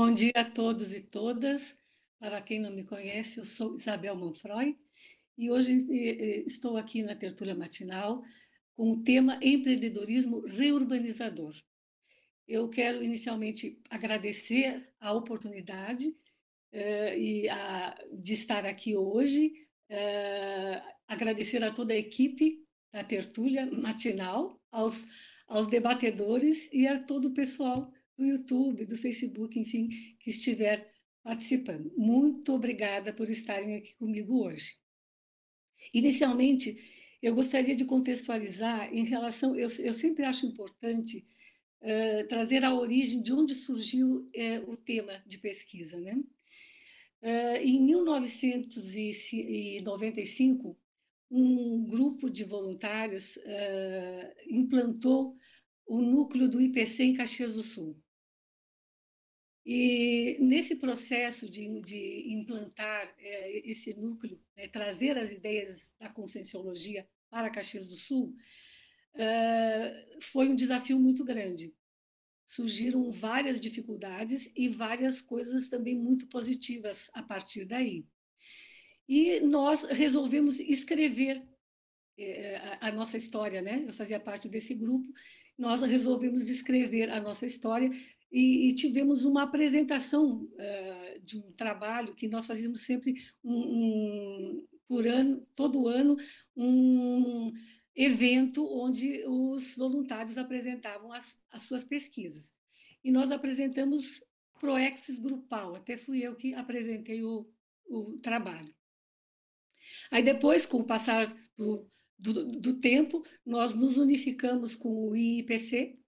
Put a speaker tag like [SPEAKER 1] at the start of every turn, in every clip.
[SPEAKER 1] Bom dia a todos e todas. Para quem não me conhece, eu sou Isabel Manfroy e hoje estou aqui na tertúlia matinal com o tema empreendedorismo reurbanizador. Eu quero inicialmente agradecer a oportunidade uh, e a, de estar aqui hoje, agradecer a toda a equipe da tertúlia matinal, aos, aos debatedores e a todo o pessoal do YouTube, do Facebook, enfim, que estiver participando. Muito obrigada por estarem aqui comigo hoje. Inicialmente, eu gostaria de contextualizar em relação, eu, eu sempre acho importante uh, trazer a origem de onde surgiu uh, o tema de pesquisa, né? Uh, em 1995, um grupo de voluntários implantou o núcleo do IPC em Caxias do Sul. E nesse processo de, de implantar é, esse núcleo, né, trazer as ideias da conscienciologia para Caxias do Sul, uh, foi um desafio muito grande. Surgiram várias dificuldades e várias coisas também muito positivas a partir daí. E nós resolvemos escrever é, a, a nossa história, né? Eu fazia parte desse grupo. Nós resolvemos escrever a nossa história e, e tivemos uma apresentação uh, de um trabalho que nós fazíamos sempre um, um, por ano, todo ano, um evento onde os voluntários apresentavam as, as suas pesquisas. E nós apresentamos Proexis Grupal, até fui eu que apresentei o, o trabalho. Aí depois, com o passar do, do, do tempo, nós nos unificamos com o IPC,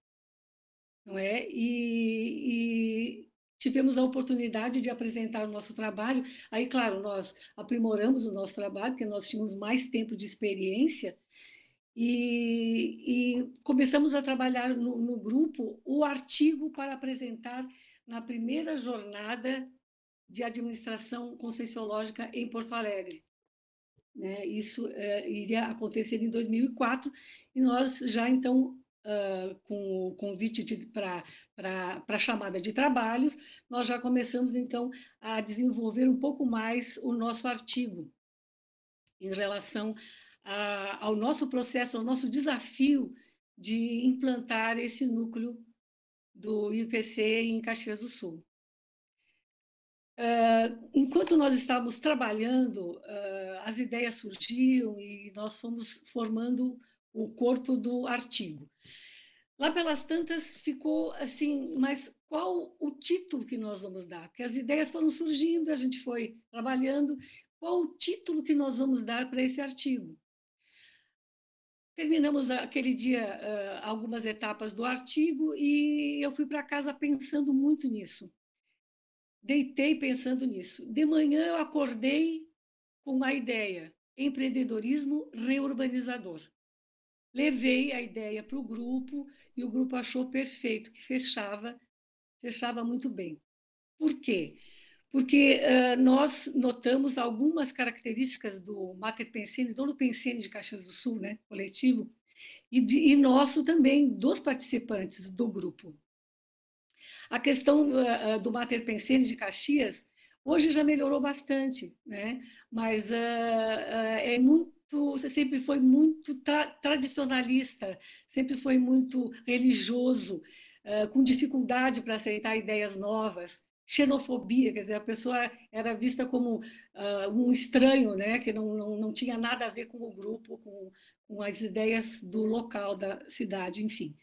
[SPEAKER 1] não é? E, e, tivemos a oportunidade de apresentar o nosso trabalho. Aí, claro, nós aprimoramos o nosso trabalho, porque nós tínhamos mais tempo de experiência, e, e começamos a trabalhar no, no, grupo o artigo para apresentar na primeira jornada de administração conscienciológica em Porto Alegre. Né? Isso é, iria acontecer em 2004, e nós já então uh, com o convite para a chamada de trabalhos, nós já começamos, então, a desenvolver um pouco mais o nosso artigo em relação a, ao nosso processo, ao nosso desafio de implantar esse núcleo do IPC em Caxias do Sul. Uh, enquanto nós estávamos trabalhando, uh, as ideias surgiam e nós fomos formando o corpo do artigo. Lá pelas tantas ficou assim, mas qual o título que nós vamos dar? Porque as ideias foram surgindo, a gente foi trabalhando. Qual o título que nós vamos dar para esse artigo? Terminamos aquele dia uh, algumas etapas do artigo e eu fui para casa pensando muito nisso. Deitei pensando nisso. De manhã eu acordei com uma ideia: empreendedorismo reurbanizador. Levei a ideia para o grupo e o grupo achou perfeito, que fechava, fechava muito bem. Por quê? Porque uh, nós notamos algumas características do Mater Pensene, do Pensene de Caxias do Sul, né, coletivo, e, de, e nosso também, dos participantes do grupo. A questão uh, do Mater Pensene de Caxias, hoje já melhorou bastante, né? mas uh, é muito você sempre foi muito tra tradicionalista, sempre foi muito religioso, uh, com dificuldade para aceitar ideias novas, xenofobia, quer dizer, a pessoa era vista como uh, um estranho, né, que não, não, não tinha nada a ver com o grupo, com, com as ideias do local, da cidade, enfim.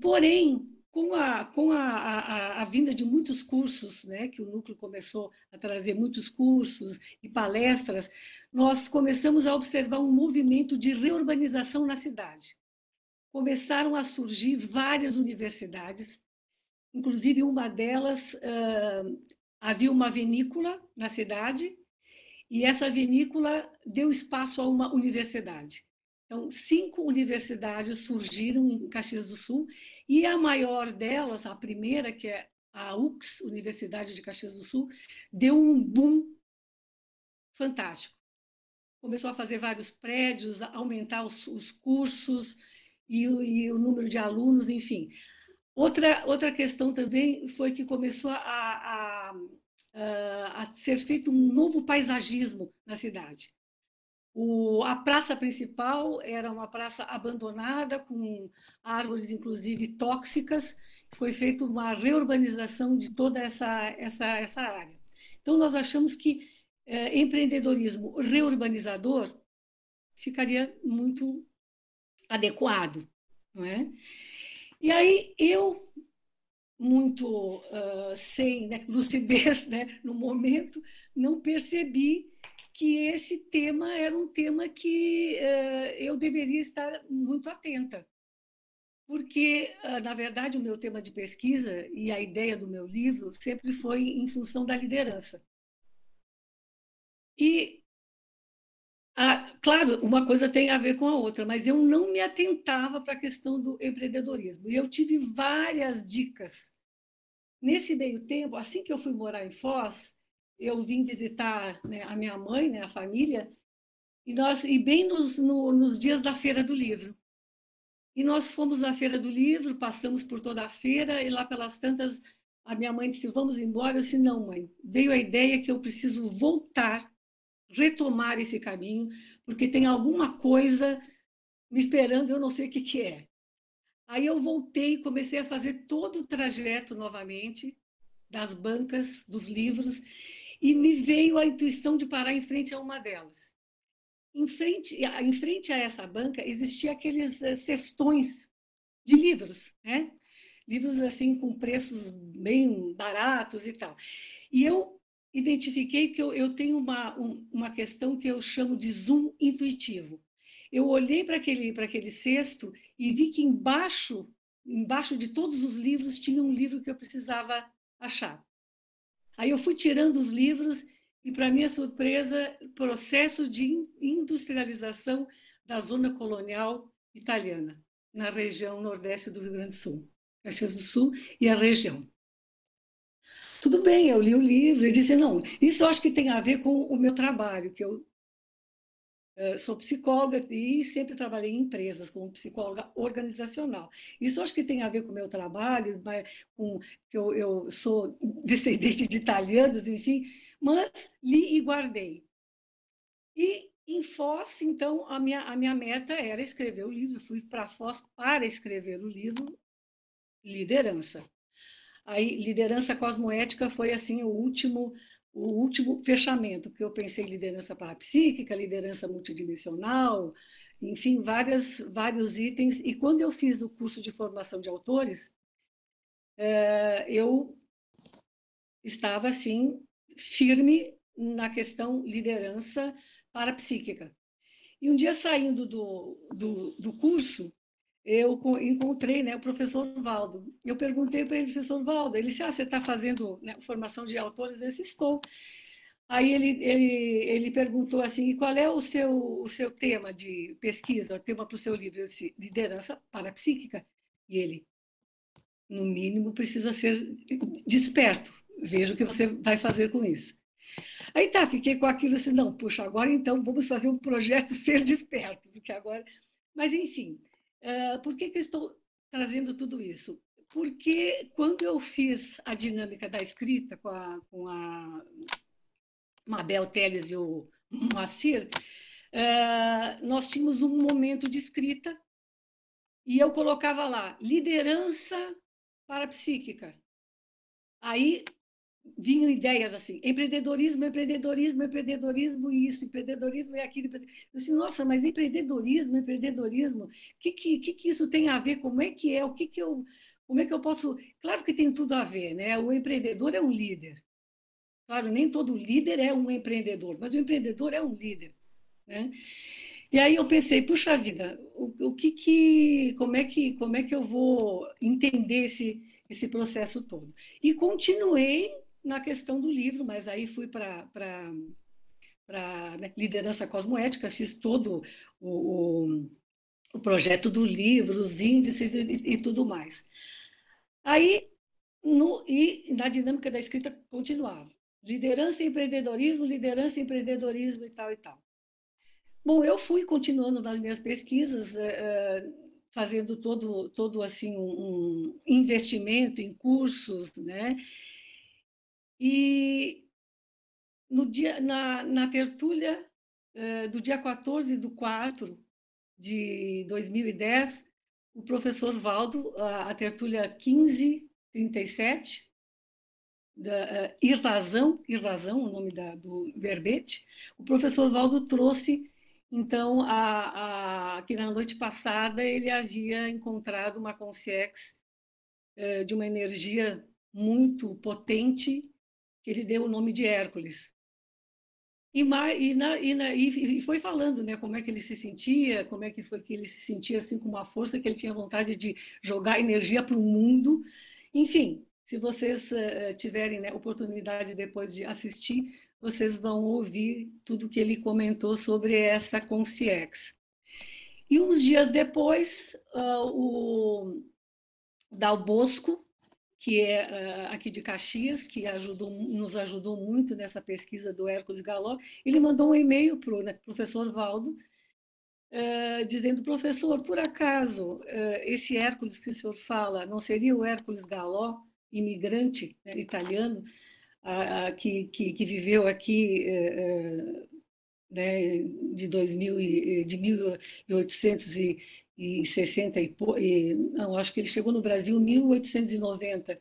[SPEAKER 1] Porém, com a, com a, a, a, vinda de muitos cursos, né, que o núcleo começou a trazer muitos cursos e palestras, nós começamos a observar um movimento de reurbanização na cidade. Começaram a surgir várias universidades, inclusive uma delas uh, havia uma vinícola na cidade e essa vinícola deu espaço a uma universidade. Então, cinco universidades surgiram em Caxias do Sul e a maior delas, a primeira, que é a UX, Universidade de Caxias do Sul, deu um boom fantástico. Começou a fazer vários prédios, aumentar os, os cursos e, e o número de alunos, enfim. Outra, outra questão também foi que começou a, a, a ser feito um novo paisagismo na cidade. O, a praça principal era uma praça abandonada, com árvores, inclusive, tóxicas. Foi feita uma reurbanização de toda essa, essa, essa área. Então, nós achamos que é, empreendedorismo reurbanizador ficaria muito adequado. Não é? E aí, eu, muito uh, sem né, lucidez né, no momento, não percebi que esse tema era um tema que uh, eu deveria estar muito atenta. Porque, uh, na verdade, o meu tema de pesquisa e a ideia do meu livro sempre foi em função da liderança. E, claro, uma coisa tem a ver com a outra, mas eu não me atentava para a questão do empreendedorismo. E eu tive várias dicas. Nesse meio tempo, assim que eu fui morar em Foz, eu vim visitar né, a minha mãe, né, a família, e nós e bem nos, no, nos dias da feira do livro. E nós fomos na feira do livro, passamos por toda a feira e lá pelas tantas a minha mãe disse: "Vamos embora". Eu disse: "Não, mãe. Veio a ideia que eu preciso voltar, retomar esse caminho, porque tem alguma coisa me esperando, eu não sei o que que é". Aí eu voltei e comecei a fazer todo o trajeto novamente das bancas dos livros e me veio a intuição de parar em frente a uma delas. Em frente, em frente a essa banca existia aqueles eh, cestões de livros, né? Livros assim com preços bem baratos e tal. E eu identifiquei que eu, eu tenho uma, um, uma questão que eu chamo de zoom intuitivo. Eu olhei para aquele, aquele cesto e vi que embaixo, embaixo de todos os livros tinha um livro que eu precisava achar. Aí eu fui tirando os livros e, para minha surpresa, processo de industrialização da zona colonial italiana, na região nordeste do Rio Grande do Sul, Caxias do Sul e a região. Tudo bem, eu li o livro e disse, não, isso eu acho que tem a ver com o meu trabalho, que eu sou psicóloga e sempre trabalhei em empresas como psicóloga organizacional. Isso acho que tem a ver com o meu trabalho, com que eu, eu sou descendente de italianos, enfim, mas li e guardei. E em Foz, então, a minha, a minha meta era escrever o livro. fui para Foz para escrever o livro Liderança. Aí, liderança cosmoética foi assim o último o último fechamento, que eu pensei liderança parapsíquica, liderança multidimensional, enfim, várias, vários itens. E quando eu fiz o curso de formação de autores, é, eu estava, assim, firme na questão liderança parapsíquica. E um dia, saindo do, do, do curso, eu encontrei né, o professor Valdo. Eu perguntei para ele, professor Valdo, ele disse, ah, você está fazendo né, formação de autores? Eu disse, estou. Aí ele, ele, ele perguntou assim, qual é o seu, o seu tema de pesquisa, o tema para o seu livro? Eu disse, liderança parapsíquica. E ele, no mínimo, precisa ser desperto. Veja o que você vai fazer com isso. Aí tá, fiquei com aquilo assim, não, puxa, agora então vamos fazer um projeto ser desperto, porque agora... Mas, enfim, Uh, por que, que eu estou trazendo tudo isso? Porque quando eu fiz a dinâmica da escrita com a, com a Mabel Teles e o Moacir, uh, nós tínhamos um momento de escrita e eu colocava lá liderança parapsíquica. Aí vinham ideias assim, empreendedorismo, empreendedorismo, empreendedorismo isso, empreendedorismo é aquilo. Eu disse, nossa, mas empreendedorismo, empreendedorismo, o que, que, que, isso tem a ver? Como é que é? O que, que eu, como é que eu posso... Claro que tem tudo a ver, né? O empreendedor é um líder. Claro, nem todo líder é um empreendedor, mas o empreendedor é um líder, né? E aí eu pensei, puxa vida, o, o que que, como é que, como é que eu vou entender esse, esse processo todo? E continuei na questão do livro, mas aí fui para para né, liderança cosmoética, fiz todo o, o, o, projeto do livro, os índices e, e tudo mais. Aí, no, e na dinâmica da escrita continuava. Liderança e empreendedorismo, liderança e empreendedorismo e tal e tal. Bom, eu fui continuando nas minhas pesquisas, eh, eh, fazendo todo, todo assim um investimento em cursos, né? E no dia, na, na tertúlia eh, do dia 14 de 4 de 2010, o professor Valdo, a, a tertúlia 1537, da, uh, Irrazão, Irrazão, o nome da, do verbete, o professor Valdo trouxe, então, a, a, que na noite passada ele havia encontrado uma consciex uh, de uma energia muito potente, que ele deu o nome de Hércules. E, e, na, e, na, e, foi falando né, como é que ele se sentia, como é que foi que ele se sentia assim com uma força que ele tinha vontade de jogar energia para o mundo. Enfim, se vocês uh, tiverem né, oportunidade depois de assistir, vocês vão ouvir tudo que ele comentou sobre essa Conciex. E uns dias depois, uh, o Dal Bosco, que é uh, aqui de Caxias, que ajudou, nos ajudou muito nessa pesquisa do Hércules Galó, ele mandou um e-mail para o né, professor Valdo, uh, dizendo, professor, por acaso, uh, esse Hércules que o senhor fala, não seria o Hércules Galó, imigrante né, italiano, que, que, que, viveu aqui né, de, 2000, de 1800 e, e 60 e, e não, acho que ele chegou no Brasil em 1890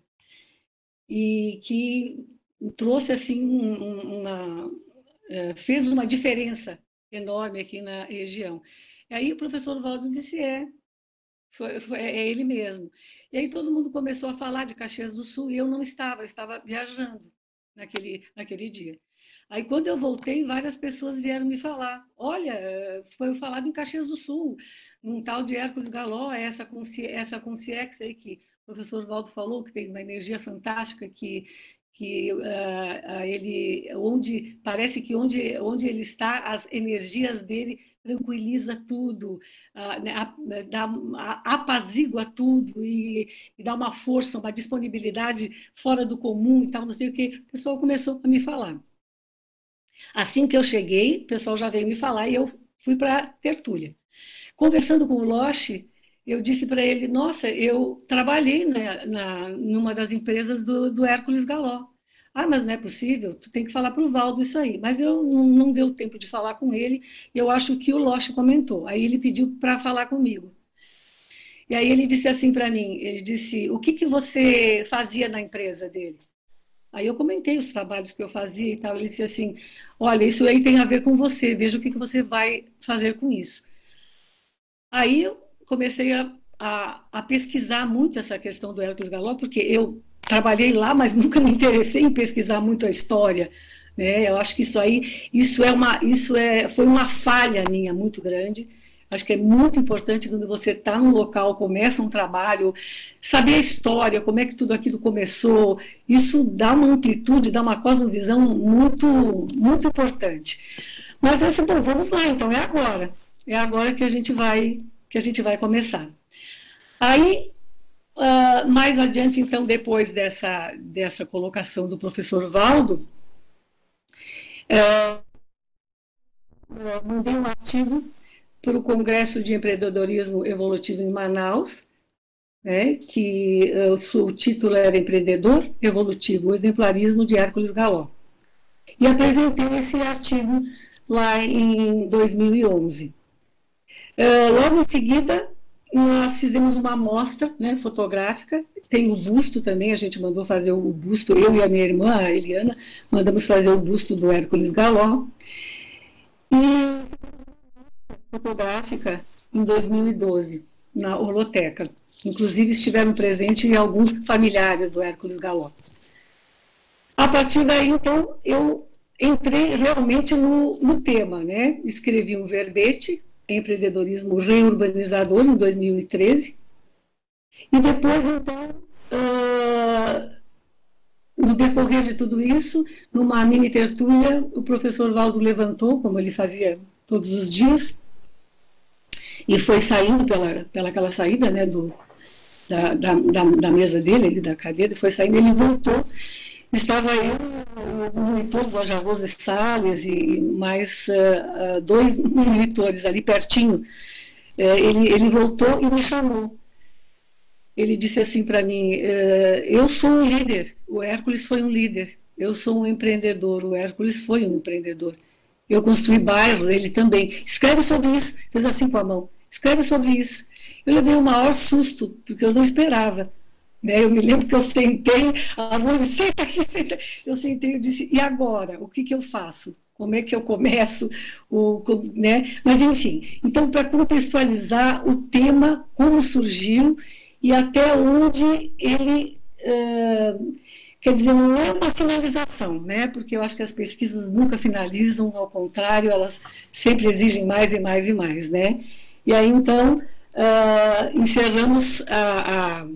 [SPEAKER 1] e que trouxe assim uma é, fez uma diferença enorme aqui na região. E aí o professor Valdo disse é foi, foi, é ele mesmo. E aí todo mundo começou a falar de Caxias do Sul e eu não estava, eu estava viajando naquele, naquele dia. Aí, quando eu voltei, várias pessoas vieram me falar: olha, foi falado em Caxias do Sul, um tal de Hércules Galó, essa, essa Conciex aí que o professor Valdo falou, que tem uma energia fantástica, que, que uh, ele, onde, parece que onde, onde ele está, as energias dele tranquiliza tudo, uh, né, dá, apazigua tudo e, e, dá uma força, uma disponibilidade fora do comum e tal, não sei o que. O pessoal começou a me falar. Assim que eu cheguei, o pessoal já veio me falar e eu fui para a tertúlia. Conversando com o Loche, eu disse para ele: Nossa, eu trabalhei na, na, numa das empresas do, do Hércules Galó. Ah, mas não é possível, tu tem que falar para o Valdo isso aí. Mas eu não, não deu tempo de falar com ele, eu acho que o Loche comentou. Aí ele pediu para falar comigo. E aí ele disse assim para mim, ele disse, o que, que você fazia na empresa dele? Aí eu comentei os trabalhos que eu fazia e tal. Ele disse assim: Olha, isso aí tem a ver com você, veja o que, que você vai fazer com isso. Aí eu comecei a, a, a pesquisar muito essa questão do Hércules Galó, porque eu trabalhei lá, mas nunca me interessei em pesquisar muito a história. Né? Eu acho que isso aí, isso é uma, isso é, foi uma falha minha muito grande Acho que é muito importante quando você está num local, começa um trabalho, saber a história, como é que tudo aquilo começou. Isso dá uma amplitude, dá uma cosmovisão muito, muito importante. Mas eu disse, bom, vamos lá, então é agora. É agora que a gente vai, que a gente vai começar. Aí, uh, mais adiante, então, depois dessa, dessa colocação do professor Valdo, uh, mandei um artigo para o Congresso de Empreendedorismo Evolutivo em Manaus, né, que uh, o, o, título era Empreendedor Evolutivo, o Exemplarismo de Hércules Galó. E apresentei esse artigo lá em 2011. Uh, eh, logo em seguida, nós fizemos uma amostra né, fotográfica, tem o busto também, a gente mandou fazer o busto, eu e a minha irmã, a Eliana, mandamos fazer o busto do Hércules Galó. E fotográfica em 2012, na Holoteca. Inclusive estiveram presentes alguns familiares do Hércules Galó. A partir daí, então, eu entrei realmente no, no tema, né? Escrevi um verbete, Empreendedorismo Reurbanizador, em 2013. E depois, então, uh, no decorrer de tudo isso, numa mini tertúlia, o professor Valdo levantou, como ele fazia todos os dias, e foi saindo pela, pela aquela saída né, do, da, da, da, mesa dele, ali, da cadeira, foi saindo, ele voltou, estava eu, monitores, o Rose Salles e mais uh, dois monitores ali pertinho, é, ele, ele voltou e me chamou. Ele disse assim para mim: é, Eu sou um líder, o Hércules foi um líder. Eu sou um empreendedor, o Hércules foi um empreendedor. Eu construí bairros, ele também. Escreve sobre isso. Fez assim com a mão. Escreve sobre isso. Eu levei o maior susto, porque eu não esperava. Né? Eu me lembro que eu sentei, a Rose, senta aqui, senta. Eu sentei e disse, e agora? O que, que eu faço? Como é que eu começo? O, né? Mas, enfim, então, para contextualizar o tema, como surgiu e até onde ele... Uh, Quer dizer, não é uma finalização, né? porque eu acho que as pesquisas nunca finalizam, ao contrário, elas sempre exigem mais e mais e mais. Né? E aí, então, uh, encerramos a, a,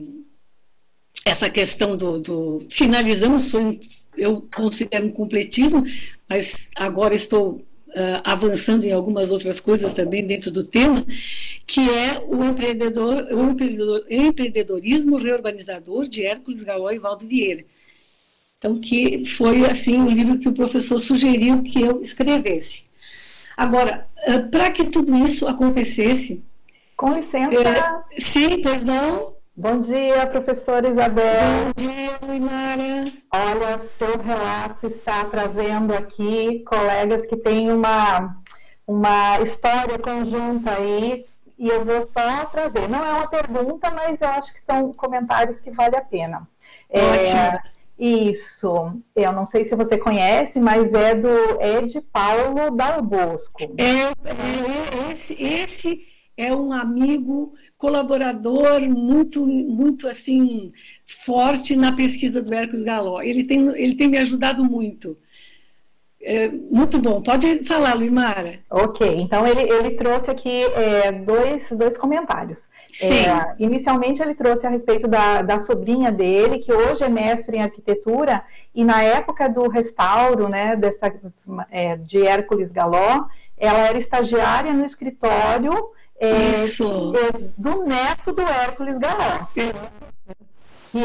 [SPEAKER 1] essa questão do, do finalizamos, foi, eu considero um completismo, mas agora estou Uh, avançando em algumas outras coisas também dentro do tema, que é o, empreendedor, o empreendedor, empreendedorismo reurbanizador de Hércules Galó e Valdo Vieira. Então, que foi assim o livro que o professor sugeriu que eu escrevesse. Agora, para que tudo isso acontecesse.
[SPEAKER 2] Com licença. É,
[SPEAKER 1] sim, pois não.
[SPEAKER 2] Bom dia, professora Isabel.
[SPEAKER 1] Bom dia, Luimara.
[SPEAKER 2] Olha, seu relato está trazendo aqui colegas que têm uma, uma história conjunta aí, e eu vou só trazer. Não é uma pergunta, mas eu acho que são comentários que vale a pena.
[SPEAKER 1] Ótimo. É,
[SPEAKER 2] isso, eu não sei se você conhece, mas é do Ed Paulo Dal Bosco.
[SPEAKER 1] É, é, esse, esse é um amigo colaborador muito, muito assim forte na pesquisa do Hércules Galó. Ele tem, ele tem me ajudado muito. É, muito bom. Pode falar, Luimara.
[SPEAKER 2] Ok, então ele, ele trouxe aqui é, dois, dois comentários. É, inicialmente ele trouxe a respeito da, da sobrinha dele, que hoje é mestre em arquitetura, e na época do restauro né, dessa, é, de Hércules Galó, ela era estagiária no escritório é, é do neto do Hércules Galó. Que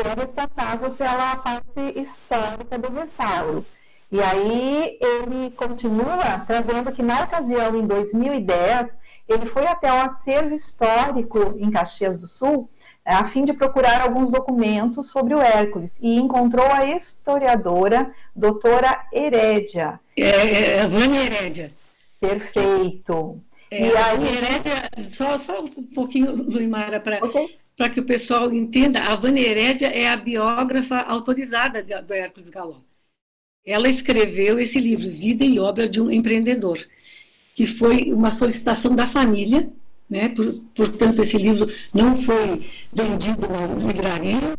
[SPEAKER 2] era responsável pela parte histórica do restauro. E aí ele continua trazendo que na ocasião, em 2010, ele foi até o acervo histórico em Caxias do Sul é, a fim de procurar alguns documentos sobre o Hércules e encontrou a historiadora doutora Herédia.
[SPEAKER 1] É, é, é Vânia Herédia.
[SPEAKER 2] Perfeito.
[SPEAKER 1] É, e aí... Herédia, só, só um pouquinho, Luimara, para okay. que o pessoal entenda, a Vânia Herédia é a biógrafa autorizada de, do Hércules Galó. Ela escreveu esse livro, Vida e Obra de um Empreendedor que foi uma solicitação da família, né? Por, portanto, esse livro não foi vendido na livraria,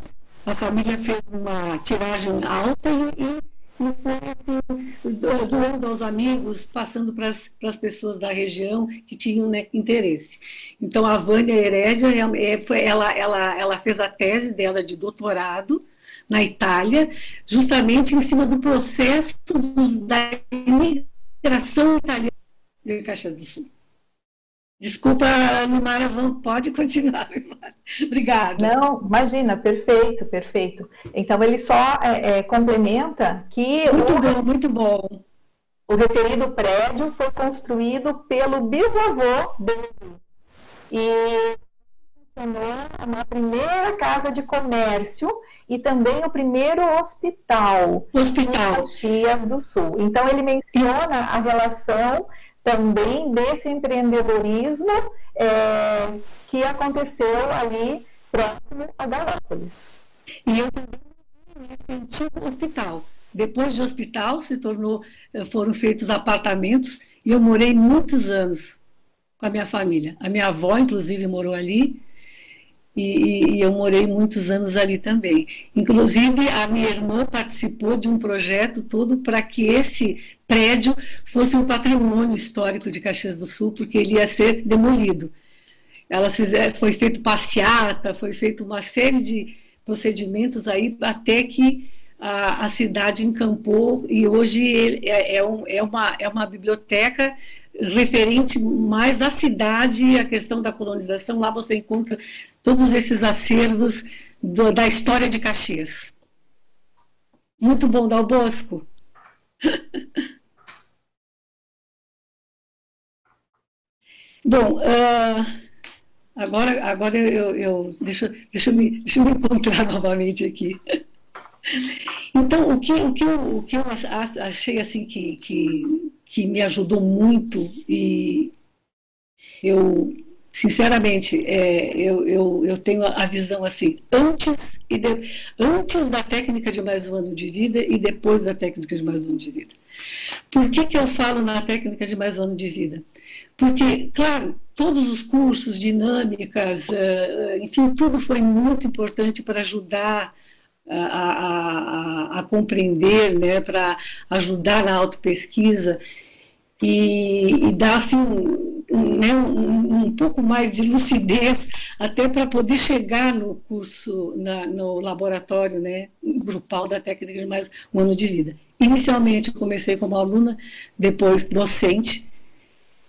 [SPEAKER 1] a família fez uma tiragem alta e, e foi assim, doando aos amigos, passando para as pessoas da região que tinham né, interesse. Então, a Vânia Herédia, é, foi, ela, ela, ela fez a tese dela de doutorado na Itália, justamente em cima do processo dos, da imigração italiana de Caxias do Sul. Desculpa, Lumara, pode continuar. Obrigada.
[SPEAKER 2] Não, imagina, perfeito, perfeito. Então, ele só é, é, complementa que.
[SPEAKER 1] Muito o, bom, muito bom.
[SPEAKER 2] O referido prédio foi construído pelo bisavô dele. E funcionou uma primeira casa de comércio e também o primeiro hospital,
[SPEAKER 1] hospital.
[SPEAKER 2] em Caxias do Sul. Então, ele menciona a relação também desse empreendedorismo é, que aconteceu ali próximo a Galápolis.
[SPEAKER 1] E eu também nesse antigo hospital. Depois do hospital se tornou, eh, foram feitos apartamentos e eu morei muitos anos com a minha família. A minha avó, inclusive, morou ali e, e, eu morei muitos anos ali também. Inclusive, a minha irmã participou de um projeto todo para que esse prédio fosse um patrimônio histórico de Caxias do Sul, porque ele ia ser demolido. Elas fizeram, foi feito passeata, foi feito uma série de procedimentos aí até que a, a cidade encampou e hoje é, é, um, é, uma, é uma biblioteca referente mais à cidade, a questão da colonização. Lá você encontra todos esses acervos do, da história de Caxias. Muito bom, Dal Bosco. bom, uh, Agora, agora eu, eu deixa, deixa, eu me, deixa eu me encontrar novamente aqui. Então, o que, o que, eu, o que eu achei assim que, que, que me ajudou muito e eu sinceramente, é, eu, eu, eu tenho a visão assim, antes, e de, antes da técnica de mais um ano de vida e depois da técnica de mais um ano de vida. Por que, que eu falo na técnica de mais um ano de vida? Porque, claro, todos os cursos, dinâmicas, eh, enfim, tudo foi muito importante para ajudar a, a, a, compreender, né, para ajudar na autopesquisa e, e dar assim, um, né, um, um, pouco mais de lucidez até para poder chegar no curso, na, no laboratório né, grupal da técnica de mais um ano de vida. Inicialmente eu comecei como aluna, depois docente,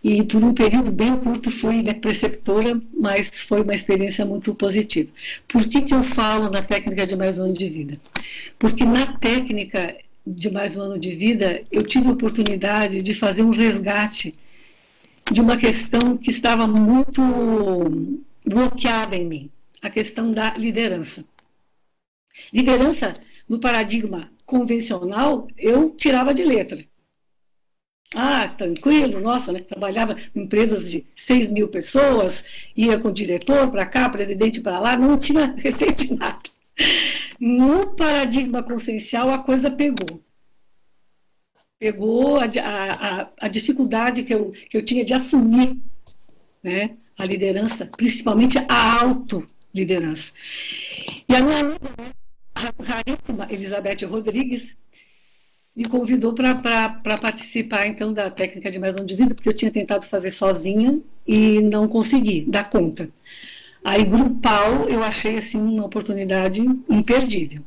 [SPEAKER 1] e por um período bem curto fui né, preceptora, mas foi uma experiência muito positiva. Por que, que eu falo na técnica de mais um ano de vida? Porque na técnica de mais um ano de vida, eu tive a oportunidade de fazer um resgate de uma questão que estava muito bloqueada em mim, a questão da liderança. Liderança, no paradigma convencional, eu tirava de letra. Ah, tranquilo, nossa, né? Trabalhava em empresas de 6 mil pessoas, ia com diretor para cá, presidente para lá, não tinha receita de nada. No paradigma consciencial, a coisa pegou. Pegou a, a, a dificuldade que eu, que eu tinha de assumir né, a liderança, principalmente a autoliderança. E a minha amiga, né, raríssima Elizabeth Rodrigues, me convidou para participar então da técnica de mais um de vida, porque eu tinha tentado fazer sozinha e não consegui dar conta. Aí grupal eu achei assim uma oportunidade imperdível.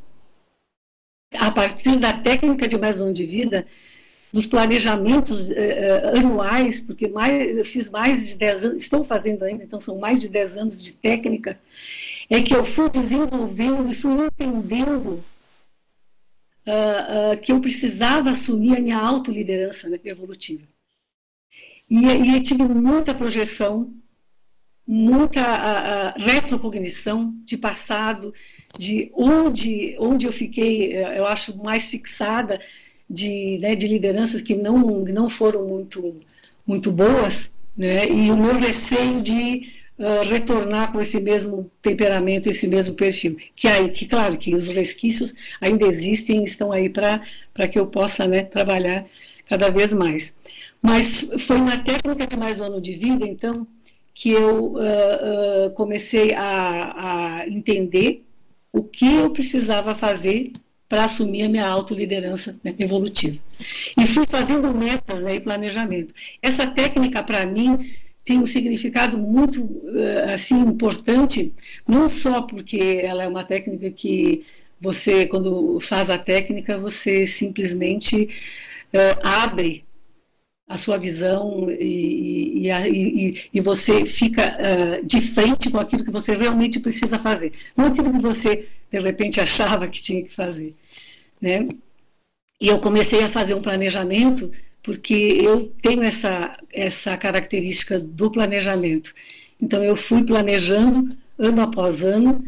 [SPEAKER 1] A partir da técnica de mais um de vida, dos planejamentos eh, eh anuais, porque mais, eu fiz mais de 10 anos, estou fazendo ainda, então são mais de 10 anos de técnica, é que eu fui desenvolvendo e fui entendendo uh, uh, que eu precisava assumir a minha autoliderança né, evolutiva. E, e tive muita projeção, muita uh, retrocognição de passado, de onde, onde eu fiquei, eh, eu acho, mais fixada de, né, de lideranças que não, não foram muito, muito boas, né, e o meu receio de uh, retornar com esse mesmo temperamento, esse mesmo perfil. Que, aí, que claro, que os resquícios ainda existem, estão aí para que eu possa né, trabalhar cada vez mais. Mas foi na técnica de mais um ano de vida, então, que eu uh, uh, comecei a, a entender o que eu precisava fazer para assumir a minha autoliderança né, evolutiva. E fui fazendo metas né, e planejamento. Essa técnica, para mim, tem um significado muito eh, assim importante, não só porque ela é uma técnica que você, quando faz a técnica, você simplesmente abre a sua visão e, e, e, e você fica uh, de frente com aquilo que você realmente precisa fazer, não aquilo que você de repente achava que tinha que fazer, né? E eu comecei a fazer um planejamento porque eu tenho essa, essa característica do planejamento. Então, eu fui planejando ano após ano,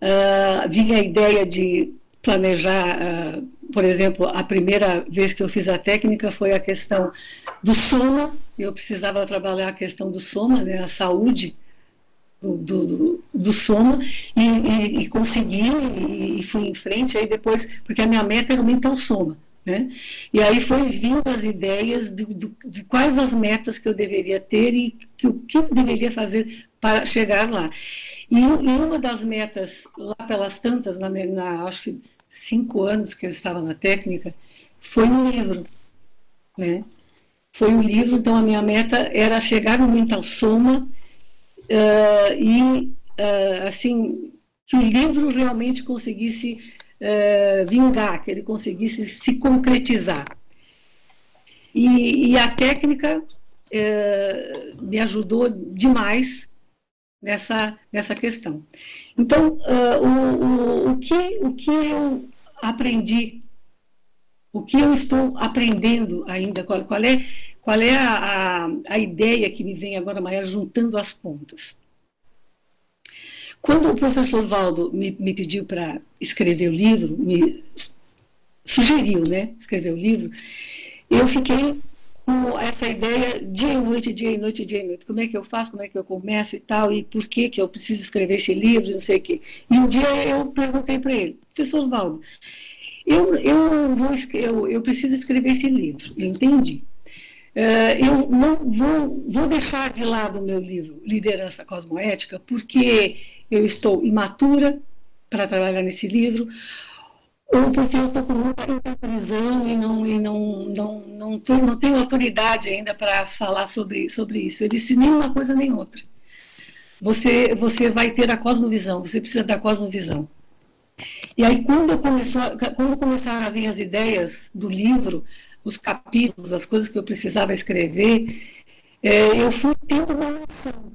[SPEAKER 1] uh, vinha a ideia de planejar, uh, por exemplo, a primeira vez que eu fiz a técnica foi a questão do soma, eu precisava trabalhar a questão do soma, né, a saúde do, do, do soma, e, e, e consegui, e, e fui em frente, aí depois, porque a minha meta era aumentar o soma. Né? E aí foi vindo as ideias de, de, de, quais as metas que eu deveria ter e que, o que eu deveria fazer para chegar lá. E, e, uma das metas, lá pelas tantas, na, na, acho que cinco anos que eu estava na técnica, foi um livro. Né? Foi um livro, então a minha meta era chegar no Mental Soma uh, e, uh, assim, que o livro realmente conseguisse uh, vingar, que ele conseguisse se concretizar. E, e a técnica me ajudou demais nessa, nessa questão. Então, uh, o, o, o, que, o que eu aprendi, o que eu estou aprendendo ainda, qual, qual é, qual é a, a, a ideia que me vem agora, Maia, juntando as pontas? Quando o professor Valdo me, me pediu para escrever o livro, me sugeriu, né, escrever o livro, eu fiquei com essa ideia dia e noite, dia e noite, dia e noite. Como é que eu faço, como é que eu começo e tal, e por que, que eu preciso escrever esse livro, não sei o quê. E um dia eu perguntei para ele, professor Valdo, eu, eu, vou, eu, eu preciso escrever esse livro, eu entendi. Uh, eu não vou, vou deixar de lado o meu livro Liderança Cosmoética, porque eu estou imatura para trabalhar nesse livro, ou porque eu estou com muita prisão e não, e não, não, não, não tenho autoridade ainda para falar sobre, sobre isso. Eu disse nem uma coisa nem outra. Você, você vai ter a cosmovisão, você precisa da cosmovisão. E aí, quando, começou, quando começaram a vir as ideias do livro, os capítulos, as coisas que eu precisava escrever, é, eu fui tendo uma noção.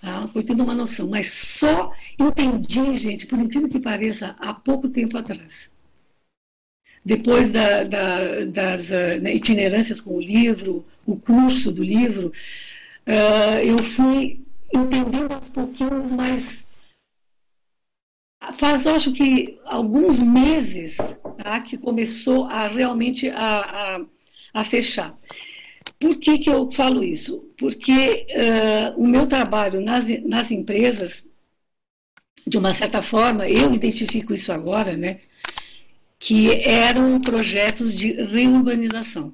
[SPEAKER 1] Tá? Fui tendo uma noção, mas só entendi, gente, por incrível que pareça, há pouco tempo atrás depois da, da, das uh, itinerâncias com o livro, o curso do livro, uh, eu fui entendendo aos pouquinhos, mas faz, eu acho que, alguns meses tá, que começou a realmente a, a, a fechar. Por que, que eu falo isso? Porque uh, o meu trabalho nas, nas empresas, de uma certa forma, eu identifico isso agora, né? Que eram projetos de reurbanização.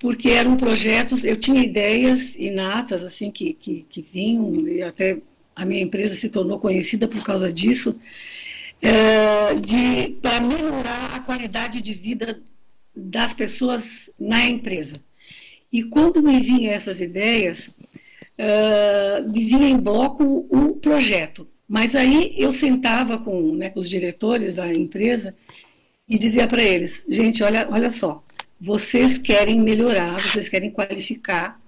[SPEAKER 1] Porque eram projetos, eu tinha ideias inatas, assim, que, que, que vinham, e até a minha empresa se tornou conhecida por causa disso, é, de para melhorar a qualidade de vida das pessoas na empresa. E quando me vinham essas ideias, uh, vinha em bloco o projeto. Mas aí eu sentava com né, os diretores da empresa e dizia para eles: gente, olha, olha só, vocês querem melhorar, vocês querem qualificar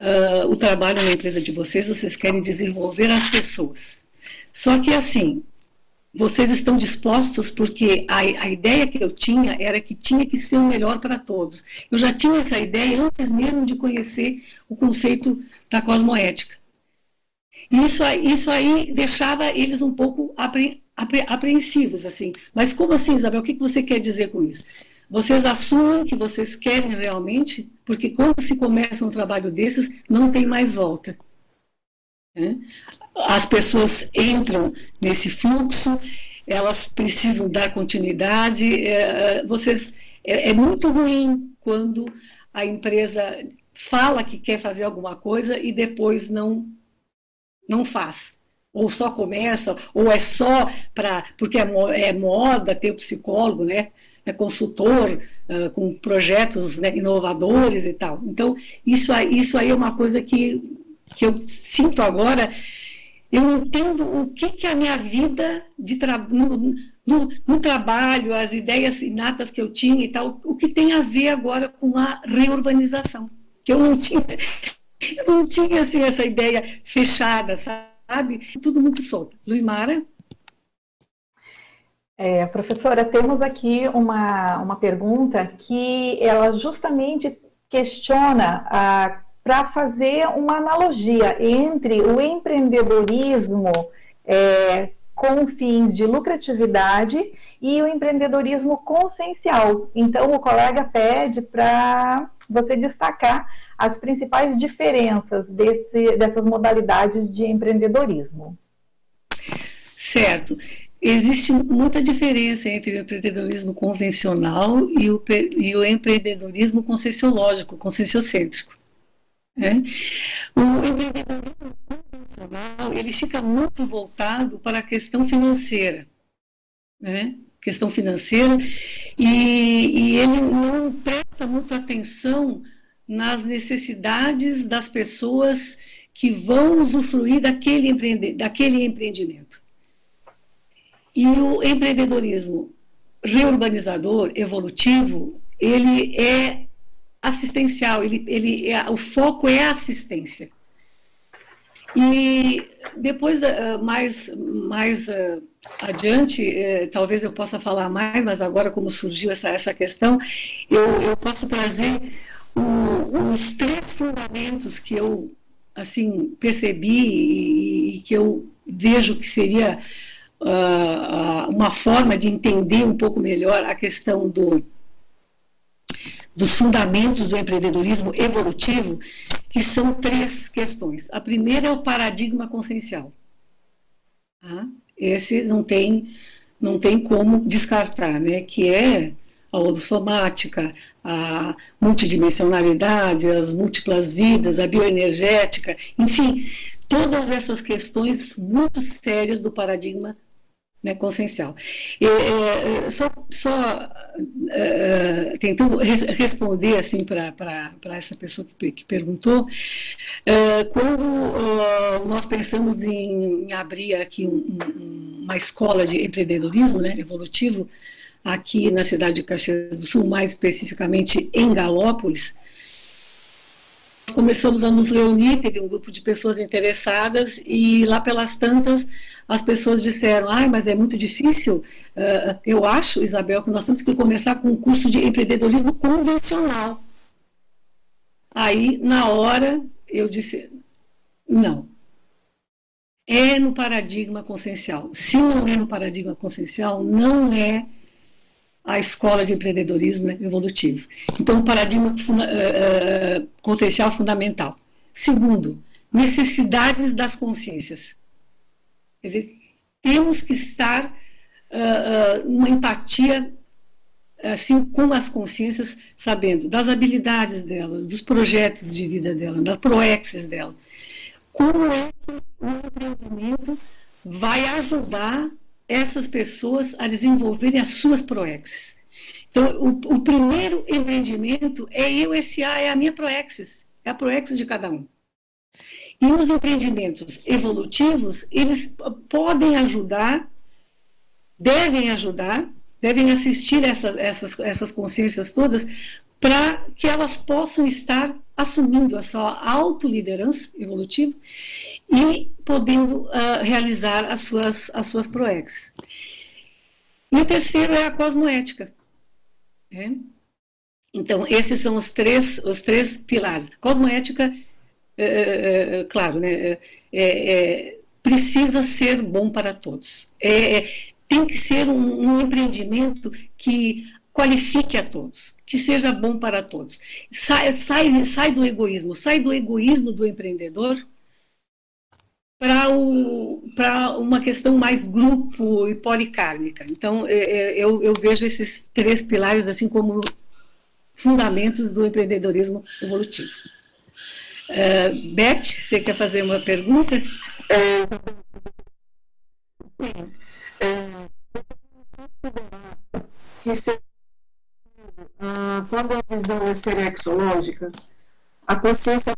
[SPEAKER 1] uh, o trabalho na empresa de vocês, vocês querem desenvolver as pessoas. Só que assim, vocês estão dispostos porque a, a, ideia que eu tinha era que tinha que ser o melhor para todos. Eu já tinha essa ideia antes mesmo de conhecer o conceito da cosmoética. Isso, isso aí deixava eles um pouco apre, apreensivos, assim. Mas como assim, Isabel? O que você quer dizer com isso? Vocês assumem que vocês querem realmente, porque quando se começa um trabalho desses, não tem mais volta. Né? As pessoas entram nesse fluxo, elas precisam dar continuidade. É, vocês, é, é muito ruim quando a empresa fala que quer fazer alguma coisa e depois não não faz. Ou só começa, ou é só para. Porque é, é moda ter o psicólogo, né? É consultor uh, com projetos né, inovadores e tal. Então, isso aí, isso aí é uma coisa que, que eu sinto agora. Eu entendo o que, que a minha vida de no, no, trabalho, as ideias inatas que eu tinha e tal, o que tem a ver agora com a reurbanização, que eu não tinha, eu não tinha assim, essa ideia fechada, sabe? Tudo muito solto. Luimara?
[SPEAKER 2] É, professora, temos aqui uma, uma pergunta que ela justamente questiona para fazer uma analogia entre o empreendedorismo é, com fins de lucratividade e o empreendedorismo consciencial. Então, o colega pede para você destacar as principais diferenças desse, dessas modalidades de empreendedorismo.
[SPEAKER 1] Certo. Existe muita diferença entre o empreendedorismo convencional e o, e o empreendedorismo conscienciológico, conscienciocêntrico. Né? O empreendedorismo convencional ele fica muito voltado para a questão financeira, né? questão financeira, e, e ele não presta muita atenção nas necessidades das pessoas que vão usufruir daquele, empreende, daquele empreendimento. E o empreendedorismo reurbanizador, evolutivo, ele é assistencial, ele, ele é, o foco é a assistência. E depois, mais, mais uh, adiante, uh, talvez eu possa falar mais, mas agora, como surgiu essa, essa questão, eu, eu posso trazer o, os três fundamentos que eu assim percebi e, e, que eu vejo que seria uh, uma forma de entender um pouco melhor a questão do, dos fundamentos do empreendedorismo evolutivo, que são três questões. A primeira é o paradigma consciencial. Tá? Esse não tem, não tem como descartar, né? que é a holossomática, a multidimensionalidade, as múltiplas vidas, a bioenergética, enfim, todas essas questões muito sérias do paradigma né, consciencial. É, é, só, só é, tentando res, responder assim para essa pessoa que, que perguntou, quando nós pensamos em, em abrir aqui um, um, uma escola de empreendedorismo né, evolutivo, aqui na cidade de Caxias do Sul, mais especificamente em Galópolis, começamos a nos reunir, teve um grupo de pessoas interessadas e lá pelas tantas as pessoas disseram, ai, mas é muito difícil. Uh, eu acho, Isabel, que nós temos que começar com um curso de empreendedorismo convencional. Aí, na hora, eu disse, não. É no paradigma consciencial. Se não é no paradigma consciencial, não é a escola de empreendedorismo né, evolutivo. Então, o paradigma uh, uh, consciencial fundamental. Segundo, necessidades das consciências. Quer dizer, temos que estar uh, uma empatia assim com as consciências, sabendo das habilidades delas, dos projetos de vida dela, das proexes dela. Como é que o empreendimento vai ajudar essas pessoas a desenvolverem as suas proexes. Então, o, o primeiro empreendimento é eu SA, é a minha proexis, é a proexis de cada um. E os empreendimentos evolutivos, eles podem ajudar, devem ajudar, devem assistir essas, essas, essas consciências todas para que elas possam estar assumindo a sua autoliderança evolutiva e podendo uh, realizar as suas, as suas proex. E o terceiro é a cosmoética. Né? Então, esses são os três, os três pilares. Cosmoética, é, é, é, claro, né, é, precisa ser bom para todos. tem que ser um, um empreendimento que qualifique a todos, que seja bom para todos. Sai, sai, sai do egoísmo, sai do egoísmo do empreendedor para uma questão mais grupo e policármica. Então, é, é, eu, eu vejo esses três pilares assim como fundamentos do empreendedorismo evolutivo. Uh, Beth, você quer fazer uma pergunta? Sim.
[SPEAKER 3] Ah, quando a visão é serexológica, a consciência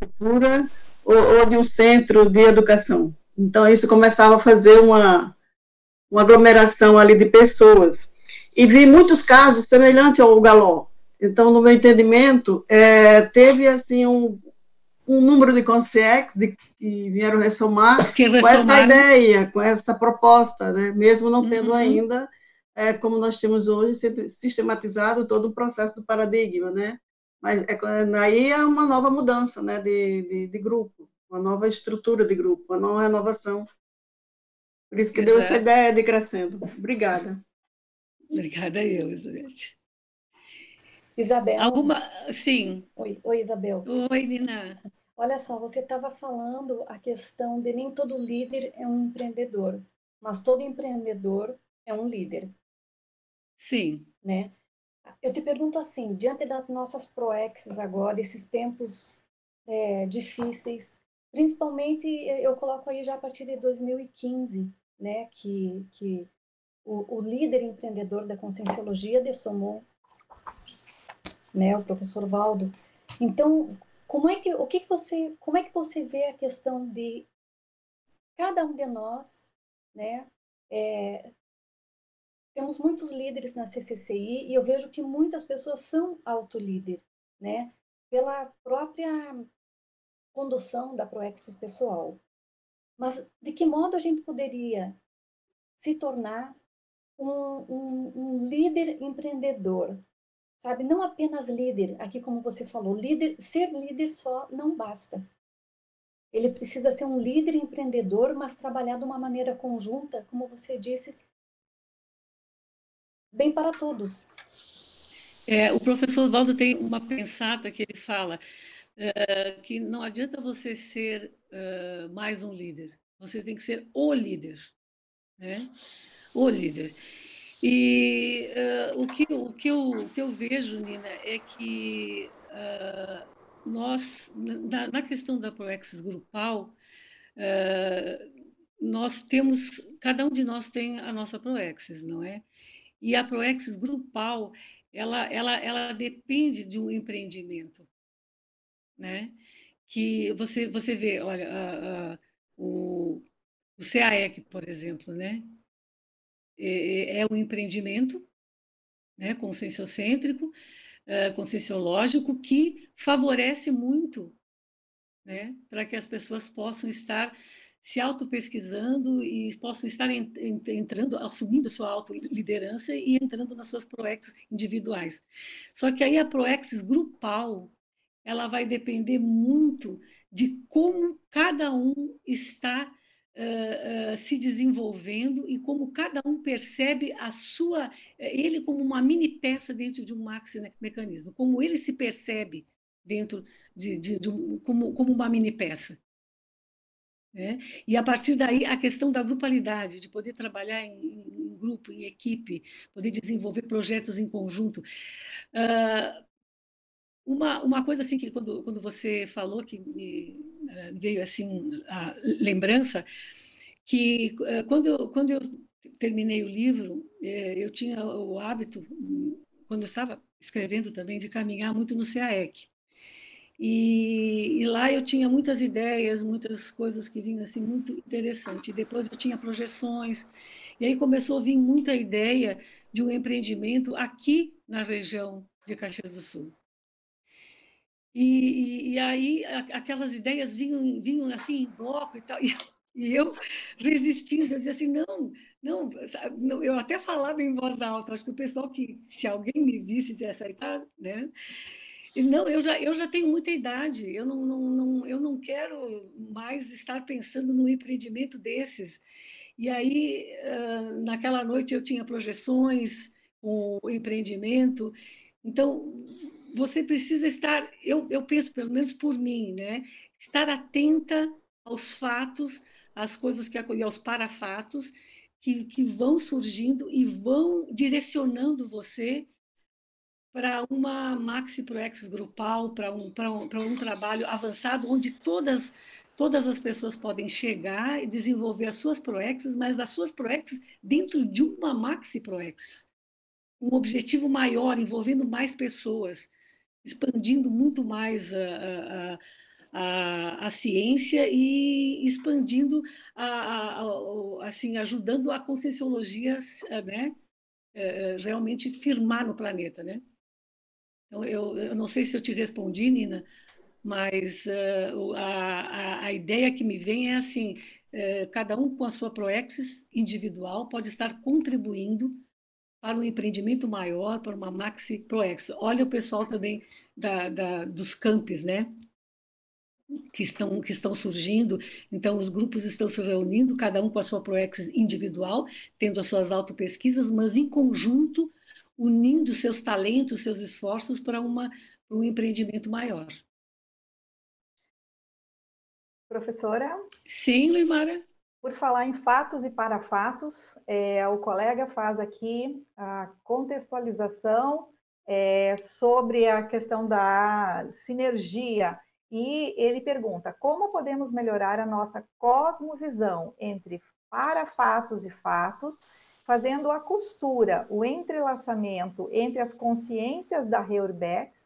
[SPEAKER 3] arquitetura ou, ou de um centro de educação. Então, isso começava a fazer uma, uma aglomeração ali de pessoas. E vi muitos casos semelhantes ao Galó. Então, no meu entendimento, é, teve assim um, um número de consciências de, que vieram ressomar que com essa ideia, com essa proposta, né? mesmo não tendo uhum. ainda, é, como nós temos hoje, sistematizado todo o processo do paradigma. Né? Mas é, aí é uma nova mudança né? de, de, de grupo, uma nova estrutura de grupo, uma nova renovação. Por isso que Exato. deu essa ideia de crescendo. Obrigada.
[SPEAKER 1] Obrigada eu, Elizabeth.
[SPEAKER 4] Isabel.
[SPEAKER 1] Alguma. Sim.
[SPEAKER 4] Oi, oi, Isabel.
[SPEAKER 1] Oi, Nina.
[SPEAKER 4] Olha só, você estava falando a questão de nem todo líder é um empreendedor, mas todo empreendedor é um líder.
[SPEAKER 1] Sim.
[SPEAKER 4] Né? Eu te pergunto assim, diante das nossas proexes agora, esses tempos é, difíceis, principalmente eu coloco aí já a partir de 2015, né, que, que o, o líder empreendedor da conscienciologia de Somon, né, o professor Valdo. Então, como é que o que, que você como é que você vê a questão de cada um de nós, né? É, temos muitos líderes na CCCI e eu vejo que muitas pessoas são autolíder, né? Pela própria condução da Proexis pessoal. Mas de que modo a gente poderia se tornar um, um, um líder empreendedor, sabe? Não apenas líder, aqui como você falou, líder, ser líder só não basta. Ele precisa ser um líder empreendedor, mas trabalhar de uma maneira conjunta, como você disse, bem para todos.
[SPEAKER 1] É, o professor Valdo tem uma pensada que ele fala é, que não adianta você ser é, mais um líder, você tem que ser o líder, né? O líder. E uh, o, que, o, que eu, o que eu vejo, Nina, é que nós, na, na, questão da Proexis grupal, nós temos, cada um de nós tem a nossa Proexis, não é? E a Proexis grupal, ela, ela, ela depende de um empreendimento, né? Que você, você vê, olha, o, o CAEC, por exemplo, né? é, é um empreendimento né, conscienciocêntrico, é, conscienciológico, que favorece muito né, para que as pessoas possam estar se auto-pesquisando e possam estar entrando, assumindo sua auto-liderança e entrando nas suas proexes individuais. Só que aí a proexis grupal, ela vai depender muito de como cada um está uh, uh, se desenvolvendo e como cada um percebe a sua, ele como uma mini peça dentro de um maxi mecanismo, como ele se percebe dentro de, de, de um, como, como uma mini peça. Né? E a partir daí a questão da grupalidade, de poder trabalhar em, em grupo, em equipe, poder desenvolver projetos em conjunto. Uh, uma, uma coisa assim que quando, quando você falou que me uh, veio assim a lembrança que uh, quando eu, quando eu terminei o livro uh, eu tinha o hábito quando eu estava escrevendo também de caminhar muito no CAEC e, e, lá eu tinha muitas ideias muitas coisas que vinham assim muito interessante. Depois eu tinha projeções. E aí começou a vir muita ideia de um empreendimento aqui na região de Caxias do Sul. E, e, e aí aquelas ideias vinham, vinham assim em bloco e tal, e, eu resistindo, eu dizia assim, não, não, não, eu até falava em voz alta, acho que o pessoal que, se alguém me visse, se aceitar, né? Não, eu já, eu já tenho muita idade, eu não, não, não, eu não quero mais estar pensando num empreendimento desses. E aí, naquela noite, eu tinha projeções, o empreendimento, então você precisa estar, eu, eu penso, pelo menos por mim, né? estar atenta aos fatos, às coisas que e aos parafatos que, que vão surgindo e vão direcionando você para uma maxi proexis grupal, para um, para um, um trabalho avançado, onde todas, todas as pessoas podem chegar e desenvolver as suas proexis, mas as suas proexis dentro de uma maxi proexis. Um objetivo maior, envolvendo mais pessoas expandindo muito mais a, a, a, a ciência e expandindo, a, assim, ajudando a conscienciologia né, é, é, realmente firmar no planeta. Né? Então, eu, eu não sei se eu te respondi, Nina, mas uh, a, a, ideia que me vem é assim: uh, cada um com a sua proexis individual pode estar contribuindo para um empreendimento maior, para uma maxi proex. Olha o pessoal também da, da, dos campos, né? Que estão, que estão surgindo, então os grupos estão se reunindo, cada um com a sua proex individual, tendo as suas autopesquisas, mas em conjunto, unindo seus talentos, seus esforços para, uma, para um empreendimento maior.
[SPEAKER 2] Professora?
[SPEAKER 1] Sim, Limara.
[SPEAKER 2] Por falar em fatos e parafatos, é, o colega faz aqui a contextualização é, sobre a questão da sinergia e ele pergunta como podemos melhorar a nossa cosmovisão entre parafatos e fatos, fazendo a costura, o entrelaçamento entre as consciências da Reurbex,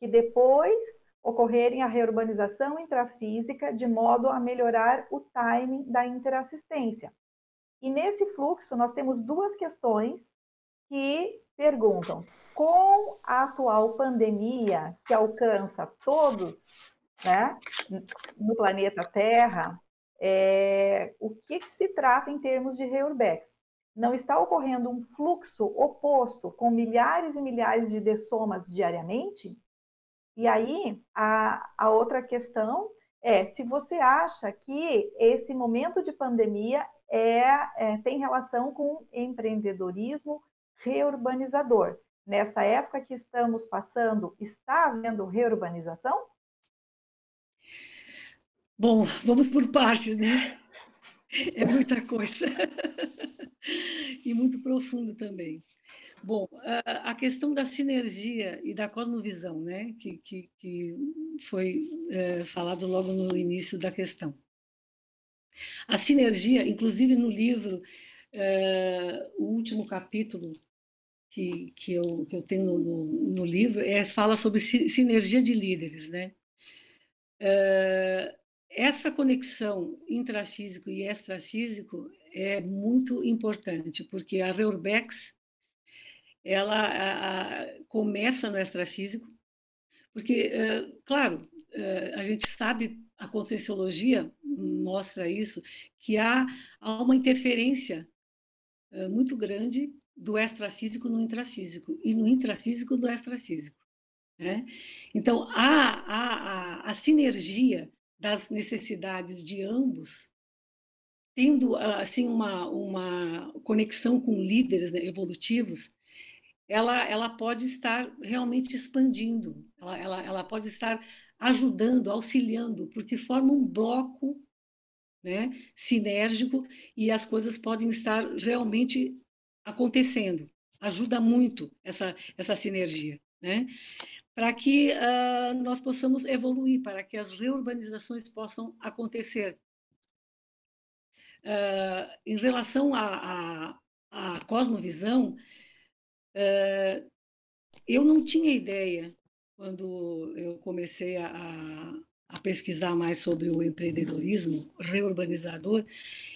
[SPEAKER 2] que depois ocorrerem a reurbanização intrafísica de modo a melhorar o timing da interassistência. E nesse fluxo, nós temos duas questões que perguntam: com a atual pandemia que alcança todos né, no planeta Terra, é, o que se trata em termos de reurbex? Não está ocorrendo um fluxo oposto com milhares e milhares de dessomas diariamente? E aí, a, a outra questão é se você acha que esse momento de pandemia é, é, tem relação com empreendedorismo reurbanizador. Nessa época que estamos passando, está havendo reurbanização?
[SPEAKER 1] Bom, vamos por partes, né? É muita coisa. e muito profundo também. Bom, a, questão da sinergia e da cosmovisão, né, que, que, que foi é, falado logo no início da questão. A sinergia, inclusive no livro, é, o último capítulo que, que, eu, que eu tenho no, no, livro é, fala sobre sinergia de líderes, né? É, essa conexão intrafísico e extrafísico é muito importante, porque a Reurbex ela a, a, começa no extrafísico, porque, é, claro, é, a gente sabe, a conscienciologia mostra isso, que há, há uma interferência é, muito grande do extrafísico no intrafísico e no intrafísico no extrafísico. Né? Então, há, há a, a sinergia das necessidades de ambos tendo assim uma, uma conexão com líderes né, evolutivos ela, ela pode estar realmente expandindo, ela, ela, ela pode estar ajudando, auxiliando, porque forma um bloco né, sinérgico e as coisas podem estar realmente acontecendo. Ajuda muito essa, essa sinergia, né? Para que uh, nós possamos evoluir, para que as reurbanizações possam acontecer. Uh, em relação à cosmovisão, Uh, eu não tinha ideia, quando eu comecei a, a, pesquisar mais sobre o empreendedorismo reurbanizador,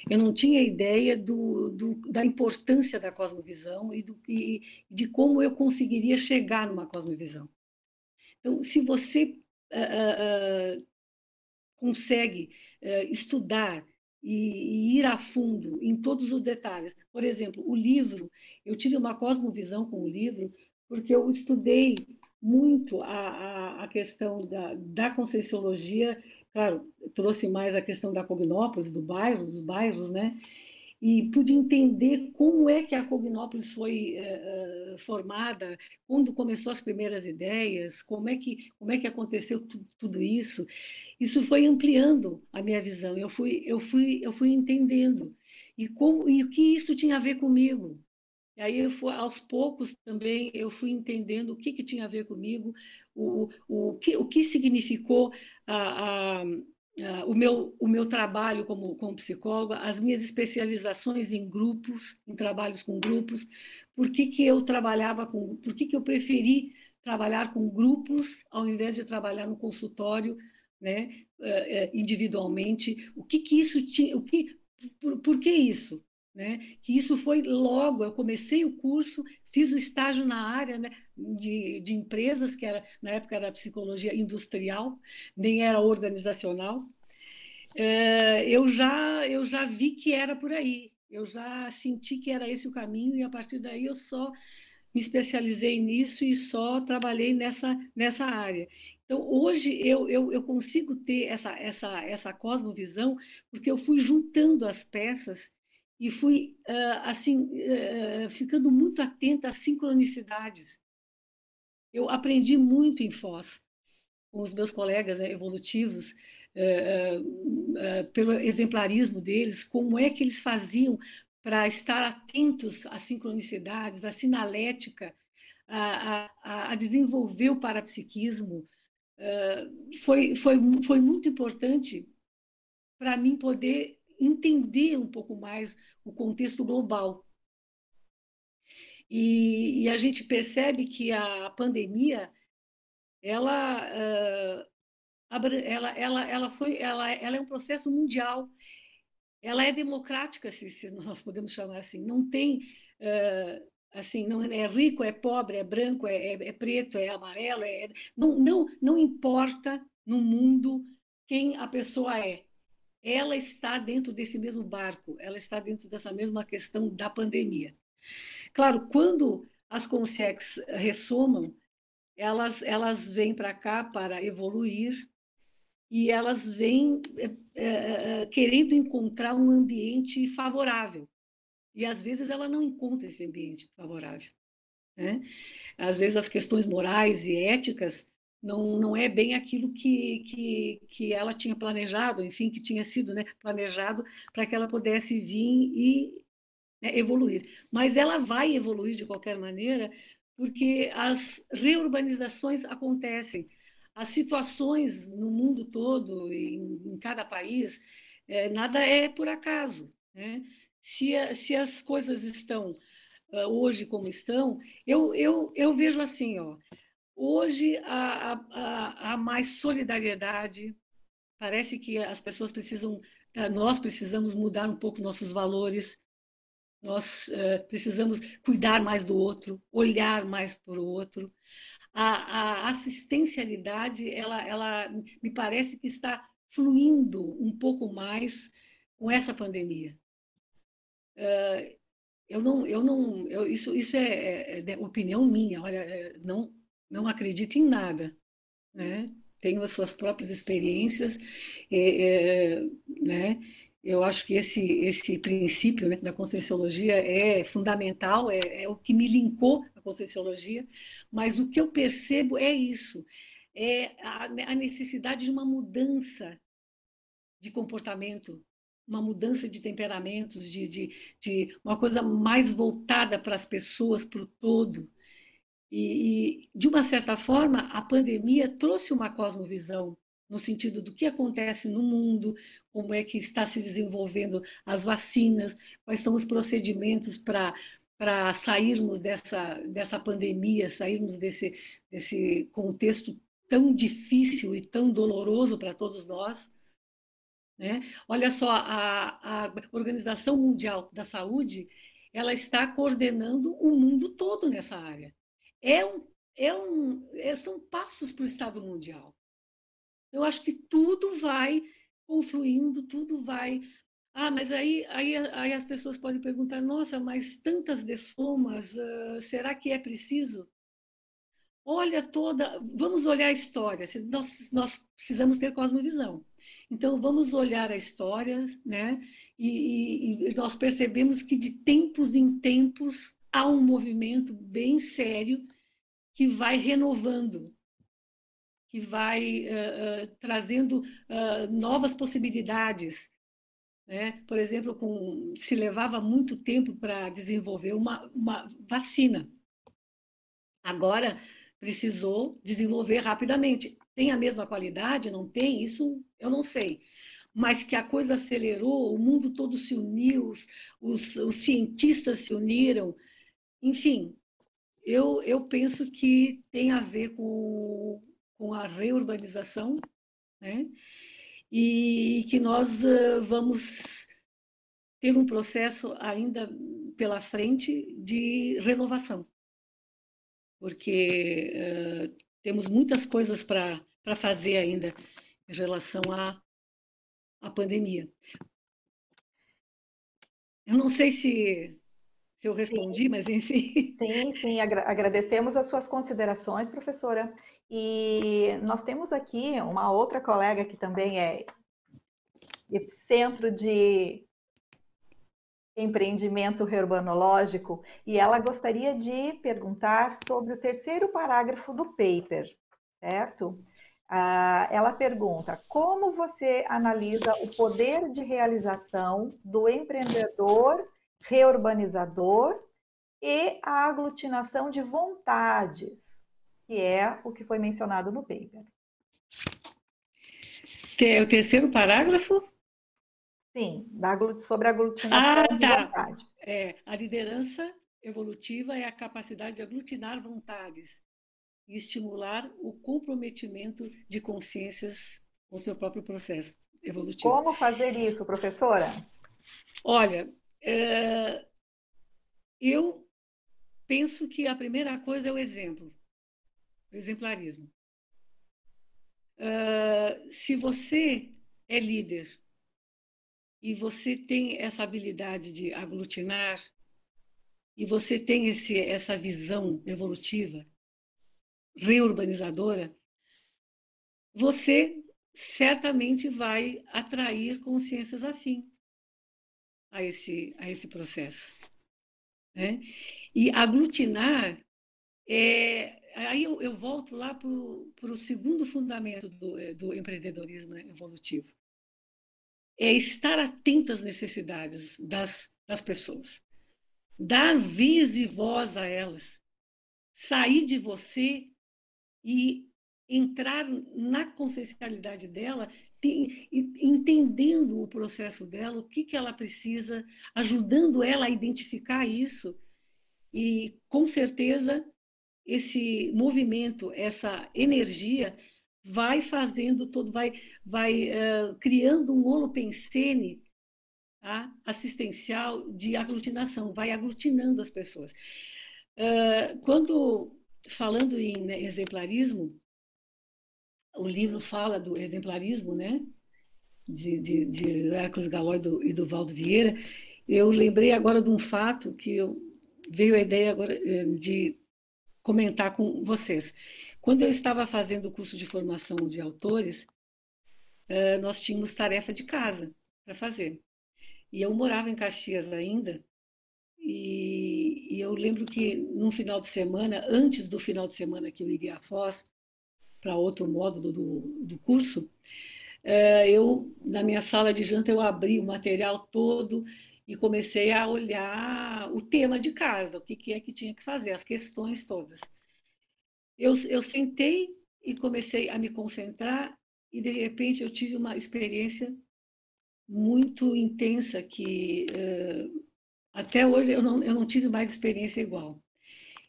[SPEAKER 1] eu não tinha ideia do, do, da importância da cosmovisão e, do, e de como eu conseguiria chegar numa cosmovisão. Então, se você uh, uh, consegue estudar e, e, ir a fundo em todos os detalhes. Por exemplo, o livro, eu tive uma cosmovisão com o livro, porque eu estudei muito a, a, a questão da, da conscienciologia, claro, trouxe mais a questão da Cognópolis, do bairro, dos bairros, né? E pude entender como é que a Cognópolis foi uh, formada, quando começou as primeiras ideias, como é que, como é que aconteceu tudo isso. Isso foi ampliando a minha visão, eu fui, eu fui, eu fui entendendo. E, como, e o que isso tinha a ver comigo? E aí, eu fui, aos poucos, também, eu fui entendendo o que, que tinha a ver comigo, o, o, o, que, o que significou a, a Uh, o, meu, o meu trabalho como, como psicóloga, as minhas especializações em grupos, em trabalhos com grupos, por que, que eu trabalhava com, por que, que eu preferi trabalhar com grupos ao invés de trabalhar no consultório né, individualmente, o que, que isso tinha, o que, por, por que isso? Né? Que isso foi logo, eu comecei o curso, fiz o estágio na área né, de, de empresas, que era, na época era psicologia industrial, nem era organizacional. É, eu, já, eu já vi que era por aí, eu já senti que era esse o caminho, e a partir daí eu só me especializei nisso e só trabalhei nessa, nessa área. Então, hoje eu, eu, eu consigo ter essa, essa, essa cosmovisão, porque eu fui juntando as peças e fui assim ficando muito atenta às sincronicidades. Eu aprendi muito em Foz com os meus colegas né, evolutivos pelo exemplarismo deles, como é que eles faziam para estar atentos às sincronicidades, à sinalética, a, a, a desenvolver o parapsiquismo. foi, foi, foi muito importante para mim poder entender um pouco mais o contexto global. E, e a gente percebe que a pandemia ela, uh, ela, ela, ela, foi, ela, ela é um processo mundial. Ela é democrática, se, se nós podemos chamar assim. Não tem uh, assim, não é rico, é pobre, é branco, é, é, é preto, é amarelo, é, não, não, não importa no mundo quem a pessoa é ela está dentro desse mesmo barco, ela está dentro dessa mesma questão da pandemia. Claro, quando as consex ressomam, elas, elas vêm para cá para evoluir e elas vêm é, é, querendo encontrar um ambiente favorável. E às vezes ela não encontra esse ambiente favorável. Né? Às vezes as questões morais e éticas não, não é bem aquilo que, que, que ela tinha planejado, enfim, que tinha sido né, planejado para que ela pudesse vir e né, evoluir. Mas ela vai evoluir de qualquer maneira, porque as reurbanizações acontecem. As situações no mundo todo, em, em cada país, é, nada é por acaso. Né? Se, a, se as coisas estão uh, hoje como estão, eu, eu, eu vejo assim, ó, Hoje há, há, há mais solidariedade, parece que as pessoas precisam, eh, nós precisamos mudar um pouco nossos valores, nós uh, precisamos cuidar mais do outro, olhar mais para o outro. A, a, assistencialidade, ela, ela me parece que está fluindo um pouco mais com essa pandemia. Uh, eu não, eu não, eu, isso, isso é, é, é, opinião minha. Olha, não, não acredita em nada, né? Tenho as suas próprias experiências, é, é, né? Eu acho que esse esse princípio né, da conscienciologia é fundamental, é, é o que me linkou à conscienciologia, mas o que eu percebo é isso, é a, a necessidade de uma mudança de comportamento, uma mudança de temperamentos, de, de, de uma coisa mais voltada para as pessoas, para o todo, e, e, de uma certa forma, a pandemia trouxe uma cosmovisão no sentido do que acontece no mundo, como é que está se desenvolvendo as vacinas, quais são os procedimentos para para sairmos dessa, dessa pandemia, sairmos desse, desse contexto tão difícil e tão doloroso para todos nós. Né? Olha só, a, a Organização Mundial da Saúde ela está coordenando o mundo todo nessa área é um, é um, é, são passos para o Estado Mundial. Eu acho que tudo vai confluindo, tudo vai. Ah, mas aí, aí, aí as pessoas podem perguntar: nossa, mas tantas dessomas, uh, será que é preciso? Olha toda. Vamos olhar a história. Nós, nós precisamos ter cosmovisão. Então, vamos olhar a história, né? E, e, e nós percebemos que de tempos em tempos há um movimento bem sério que vai renovando, que vai uh, uh, trazendo uh, novas possibilidades. Né? Por exemplo, com, se levava muito tempo para desenvolver uma, uma vacina. Agora precisou desenvolver rapidamente. Tem a mesma qualidade? Não tem? Isso eu não sei mas que a coisa acelerou, o mundo todo se uniu, os, os, os cientistas se uniram, enfim, eu, eu penso que tem a ver com, com a reurbanização né? E que nós uh, vamos ter um processo ainda pela frente de renovação, porque uh, temos muitas coisas para fazer ainda em relação à, à pandemia. Eu não sei se, se eu respondi, sim. mas enfim.
[SPEAKER 2] Sim, sim, agradecemos as suas considerações, professora. E nós temos aqui uma outra colega que também é centro de empreendimento urbanológico e ela gostaria de perguntar sobre o terceiro parágrafo do paper, certo? Ah, ela pergunta: como você analisa o poder de realização do empreendedor reurbanizador e a aglutinação de vontades, que é o que foi mencionado no paper?
[SPEAKER 1] É o terceiro parágrafo?
[SPEAKER 2] Sim, da, sobre a aglutinação ah, tá. de vontades.
[SPEAKER 1] É, a liderança evolutiva é a capacidade de aglutinar vontades e estimular o comprometimento de consciências com seu próprio processo evolutivo.
[SPEAKER 2] Como fazer isso, professora?
[SPEAKER 1] Olha, é, eu penso que a primeira coisa é o exemplo, o exemplarismo. É, se você é líder e você tem essa habilidade de aglutinar e você tem esse, essa visão evolutiva, reurbanizadora, você certamente vai atrair consciências afins a esse, a esse processo. Né? E aglutinar, é, aí eu, eu volto lá para o segundo fundamento do, do empreendedorismo evolutivo, é estar atento às necessidades das, das pessoas, dar vez e voz a elas, sair de você e entrar na consciencialidade dela, entendendo o processo dela, o que, que ela precisa, ajudando ela a identificar isso. E, com certeza, esse movimento, essa energia vai fazendo todo, vai, vai uh, criando um holopensene tá? assistencial de aglutinação, vai aglutinando as pessoas. Uh, quando, falando em né, exemplarismo, o livro fala do exemplarismo, né? De, de, de Hércules Galói e do, e do Valdo Vieira, eu lembrei agora de um fato que eu, veio a ideia agora eh, de comentar com vocês. Quando eu estava fazendo o curso de formação de autores, eh, nós tínhamos tarefa de casa para fazer. E eu morava em Caxias ainda, e, e, eu lembro que no final de semana, antes do final de semana que eu iria à Foz, para outro módulo do, do curso, eh, eu, na minha sala de janta, eu abri o material todo e comecei a olhar o tema de casa, o que, que é que tinha que fazer, as questões todas eu, eu sentei e comecei a me concentrar e de repente eu tive uma experiência muito intensa que uh, até hoje eu não, eu não tive mais experiência igual.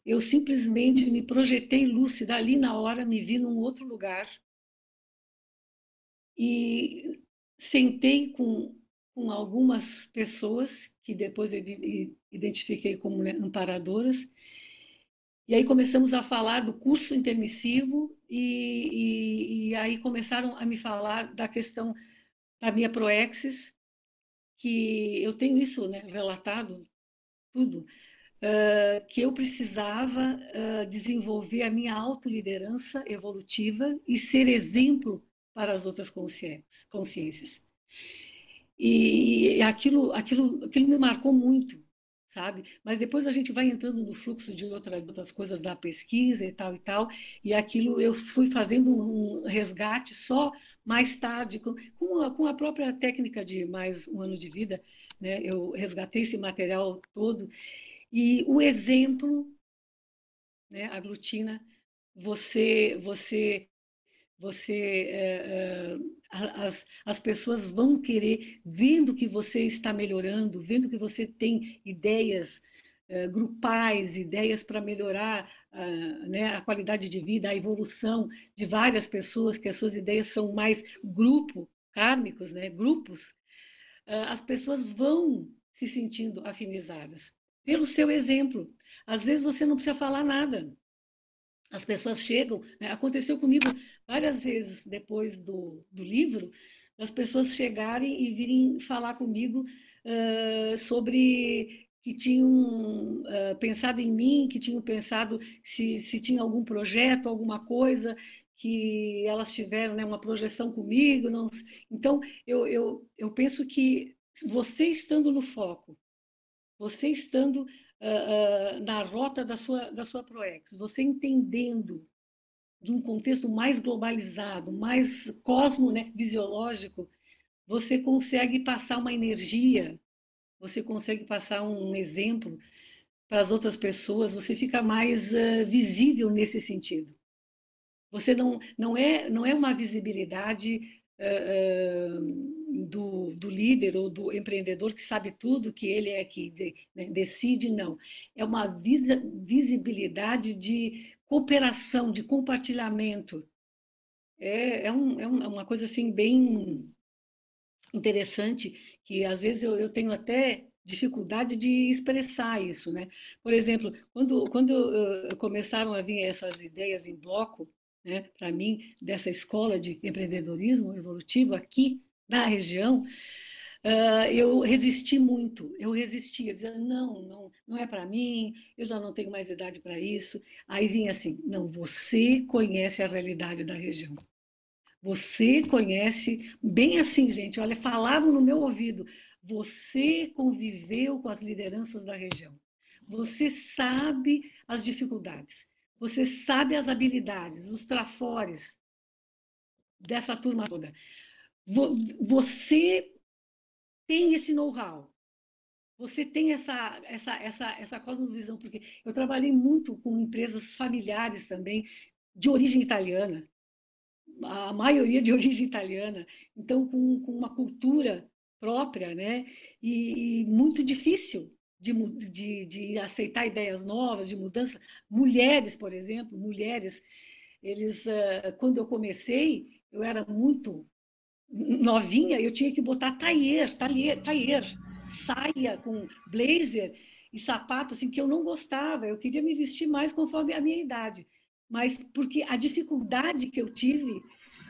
[SPEAKER 1] Eu simplesmente me projetei lúcida ali na hora, me vi num outro lugar. E sentei com, com algumas pessoas que depois eu identifiquei como né, amparadoras. E aí começamos a falar do curso intermissivo e, e, e, aí começaram a me falar da questão da minha proexis, que eu tenho isso né, relatado, tudo, que eu precisava uh, desenvolver a minha autoliderança evolutiva e ser exemplo para as outras consciências. E aquilo, aquilo, aquilo me marcou muito, sabe? Mas depois a gente vai entrando no fluxo de outras, outras coisas da pesquisa e tal e tal, e aquilo eu fui fazendo um resgate só mais tarde, com, com, a, com a própria técnica de mais um ano de vida, né? Eu resgatei esse material todo, e o exemplo, né, aglutina, você, você você é, é, as, as pessoas vão querer, vendo que você está melhorando, vendo que você tem ideias uh, grupais, ideias para melhorar uh, né, a qualidade de vida, a evolução de várias pessoas, que as suas ideias são mais grupo, kármicos, né, grupos, as pessoas vão se sentindo afinizadas pelo seu exemplo. Às vezes você não precisa falar nada. As pessoas chegam, né? aconteceu comigo várias vezes depois do, do livro, as pessoas chegarem e virem falar comigo uh, sobre que tinham uh, pensado em mim, que tinham pensado se, se tinha algum projeto, alguma coisa, que elas tiveram né, uma projeção comigo. Não... Então, eu, eu, eu penso que você estando no foco, você estando uh, uh, na rota da sua, da sua ProEx, você entendendo de um contexto mais globalizado, mais cosmo né, visiológico, você consegue passar uma energia, você consegue passar um exemplo para as outras pessoas, você fica mais uh, visível nesse sentido. Você não, não, é, não é uma visibilidade uh, do, do, líder ou do empreendedor que sabe tudo, que ele é que né, decide, não. É uma vis, visibilidade de cooperação, de compartilhamento. É, é, um, é uma coisa assim bem interessante que às vezes eu, eu tenho até dificuldade de expressar isso, né? Por exemplo, quando quando uh, começaram a vir essas ideias em bloco, né, para mim dessa escola de empreendedorismo evolutivo aqui na região, uh, eu resisti muito. Eu resistia, dizia não, não, não é para mim. Eu já não tenho mais idade para isso. Aí vinha assim, não, você conhece a realidade da região. Você conhece, bem assim, gente, olha, falavam no meu ouvido, você conviveu com as lideranças da região. Você sabe as dificuldades. Você sabe as habilidades, os trafores dessa turma toda. Você tem esse know-how. Você tem essa, essa, essa, essa cosmovisão, porque eu trabalhei muito com empresas familiares também, de origem italiana a maioria de origem italiana, então com, com uma cultura própria, né? E, e muito difícil de, de, de, aceitar ideias novas, de mudança. Mulheres, por exemplo, mulheres, eles, uh, quando eu comecei, eu era muito novinha, eu tinha que botar taier, taier, taier saia com blazer e sapato, assim, que eu não gostava, eu queria me vestir mais conforme a minha idade mas porque a dificuldade que eu tive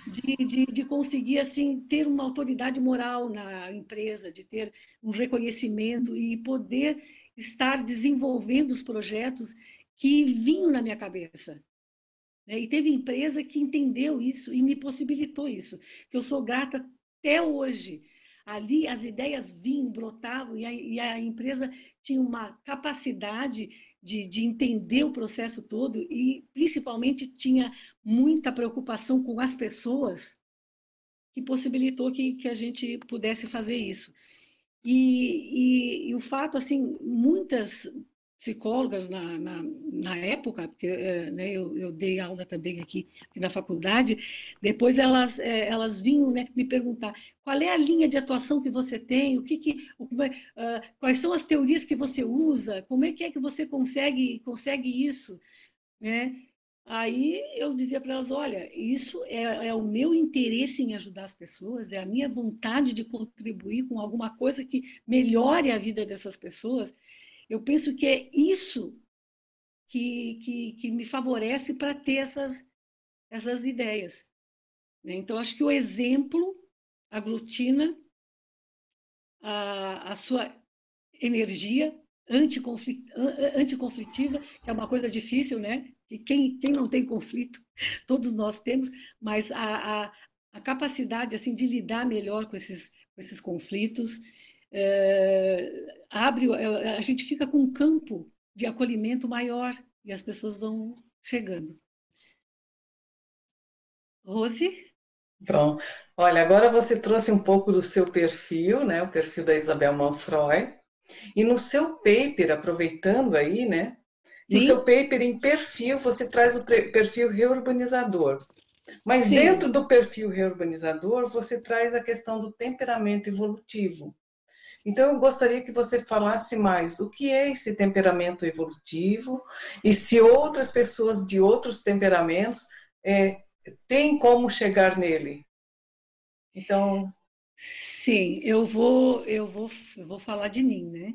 [SPEAKER 1] de, de, de, conseguir assim ter uma autoridade moral na empresa, de ter um reconhecimento e poder estar desenvolvendo os projetos que vinham na minha cabeça. Né? E teve empresa que entendeu isso e me possibilitou isso, que eu sou grata até hoje. Ali as ideias vinham, brotavam e a, e a empresa tinha uma capacidade de, de entender o processo todo e, principalmente, tinha muita preocupação com as pessoas que possibilitou que, que a gente pudesse fazer isso. E, e, e o fato, assim, muitas psicólogas na, na, na época, porque é, né, eu, eu, dei aula também aqui, na faculdade, depois elas, é, elas vinham né, me perguntar qual é a linha de atuação que você tem, o que, que uh, quais são as teorias que você usa, como é que é que você consegue, consegue isso, né? Aí eu dizia para elas, olha, isso é, é, o meu interesse em ajudar as pessoas, é a minha vontade de contribuir com alguma coisa que melhore a vida dessas pessoas. Eu penso que é isso que, que, que me favorece para ter essas, essas ideias. Né? Então, acho que o exemplo aglutina a, a sua energia anticonflitiva, que é uma coisa difícil, né? E quem, quem não tem conflito, todos nós temos, mas a, a, a capacidade assim de lidar melhor com esses, com esses conflitos é, abre, é, a gente fica com um campo de acolhimento maior e as pessoas vão chegando. Rose?
[SPEAKER 5] Bom, olha, agora você trouxe um pouco do seu perfil, né, o perfil da Isabel Manfroy, e no seu paper, aproveitando aí, né, Sim. no seu paper em perfil, você traz o perfil reurbanizador. Mas Sim. dentro do perfil reurbanizador, você traz a questão do temperamento evolutivo. Então, eu gostaria que você falasse mais o que é esse temperamento evolutivo e se outras pessoas de outros temperamentos é, têm como chegar nele. Então.
[SPEAKER 1] Sim, eu vou, eu vou, eu vou falar de mim, né?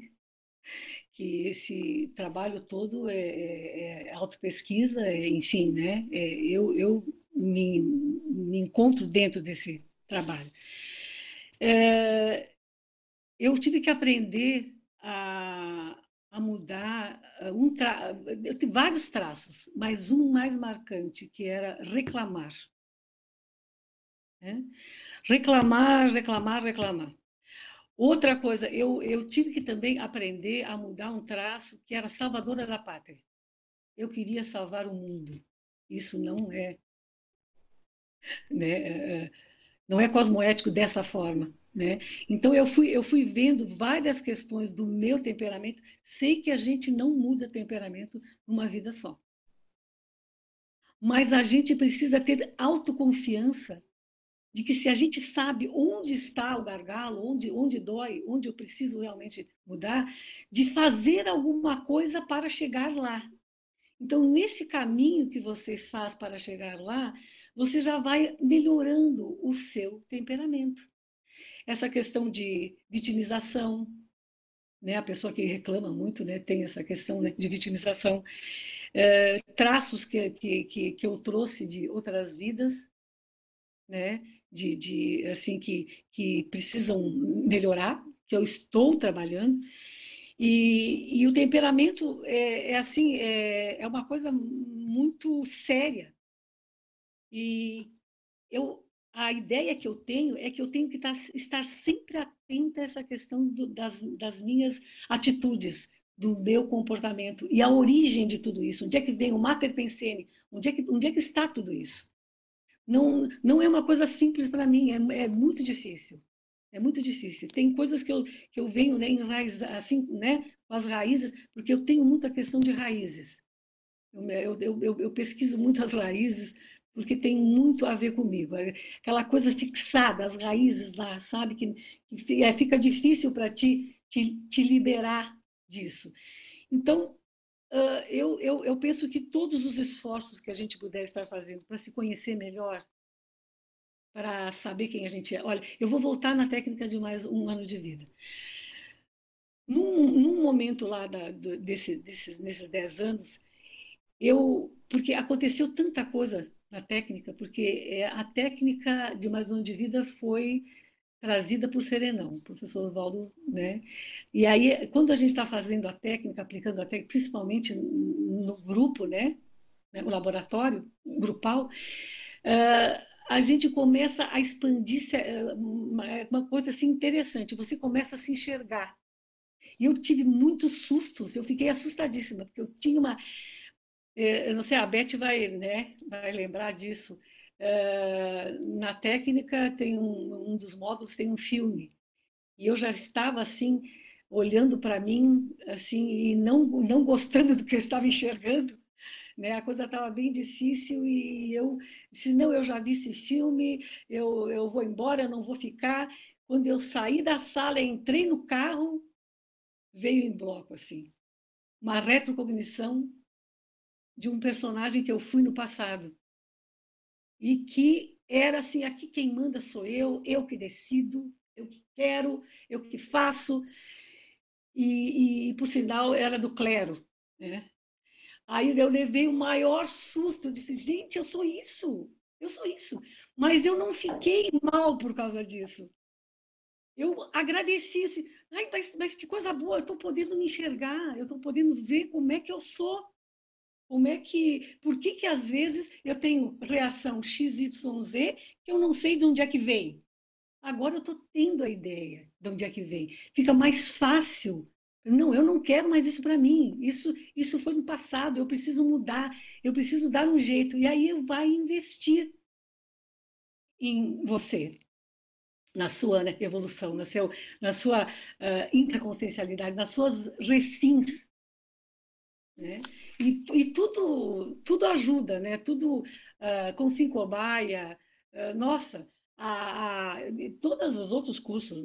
[SPEAKER 1] Que esse trabalho todo é, é, é autopesquisa, é, enfim, né? É, eu, eu me, me encontro dentro desse trabalho. É, eu tive que aprender a, a mudar uh, um tra... eu tive vários traços, mas um mais marcante que era reclamar. Né? Reclamar, reclamar, reclamar. Outra coisa, eu, eu tive que também aprender a mudar um traço que era salvadora da pátria. Eu queria salvar o mundo. Isso não é, né, é, é, não é cosmoético dessa forma. Né? Então eu fui, eu fui vendo várias questões do meu temperamento, sei que a gente não muda temperamento numa vida só. Mas a gente precisa ter autoconfiança de que se a gente sabe onde está o gargalo, onde, onde dói, onde eu preciso realmente mudar, de fazer alguma coisa para chegar lá. Então, nesse caminho que você faz para chegar lá, você já vai melhorando o seu temperamento essa questão de vitimização, né? A pessoa que reclama muito, né, tem essa questão né, de vitimização, é, traços que, que, que eu trouxe de outras vidas, né? De, de assim que, que precisam melhorar, que eu estou trabalhando. E, e o temperamento é, é assim, é, é uma coisa muito séria. E eu a ideia que eu tenho é que eu tenho que estar, estar sempre atenta a essa questão do, das, das minhas atitudes, do meu comportamento e a origem de tudo isso. Onde é que vem o mater pensene? Onde é que, onde é que está tudo isso? Não, não é uma coisa simples para mim, é, é, muito difícil. É muito difícil. Tem coisas que eu, que eu venho né, assim, né, com as raízes, porque eu tenho muita questão de raízes. Eu, eu, eu, eu pesquiso muitas raízes, porque tem muito a ver comigo. É aquela coisa fixada, as raízes lá, sabe? Que, que é, fica difícil para ti te, te, liberar disso. Então, uh, eu, eu, eu penso que todos os esforços que a gente puder estar fazendo para se conhecer melhor, para saber quem a gente é. Olha, eu vou voltar na técnica de mais um ano de vida. Num, num momento lá da, desse, desses, nesses dez anos, eu porque aconteceu tanta coisa na técnica, porque é, a técnica de mais um de vida foi trazida por Serenão, professor Valdo, né? E aí, quando a gente está fazendo a técnica, aplicando a técnica, principalmente no grupo, né? né o laboratório grupal, uh, a gente começa a expandir uma coisa assim interessante. Você começa a se enxergar. E eu tive muitos sustos. Eu fiquei assustadíssima porque eu tinha uma eu não sei, a Beth vai, né, vai lembrar disso. É, na técnica tem um, um dos módulos tem um filme e eu já estava assim olhando para mim assim e não não gostando do que eu estava enxergando né a coisa estava bem difícil e eu se não eu já vi esse filme eu, eu vou embora eu não vou ficar quando eu saí da sala entrei no carro veio em bloco assim uma retrocognição de um personagem que eu fui no passado. E que era assim: aqui quem manda sou eu, eu que decido, eu que quero, eu que faço. E, e por sinal, era do clero. Né? Aí eu levei o maior susto. Eu disse: gente, eu sou isso, eu sou isso. Mas eu não fiquei mal por causa disso. Eu agradeci, assim, Ai, mas, mas que coisa boa, eu estou podendo me enxergar, eu estou podendo ver como é que eu sou. Como é que, por que que às vezes eu tenho reação XYZ que eu não sei de onde é que vem? Agora eu estou tendo a ideia de onde é que vem. Fica mais fácil. Não, eu não quero mais isso para mim. Isso, isso foi no passado. Eu preciso mudar. Eu preciso dar um jeito. E aí vai investir em você, na sua né, evolução, na, seu, na sua uh, intraconsciencialidade, nas suas recins. Né? E, e tudo, tudo ajuda, né? Tudo uh, com cinco uh, nossa, a, a, todos os outros cursos,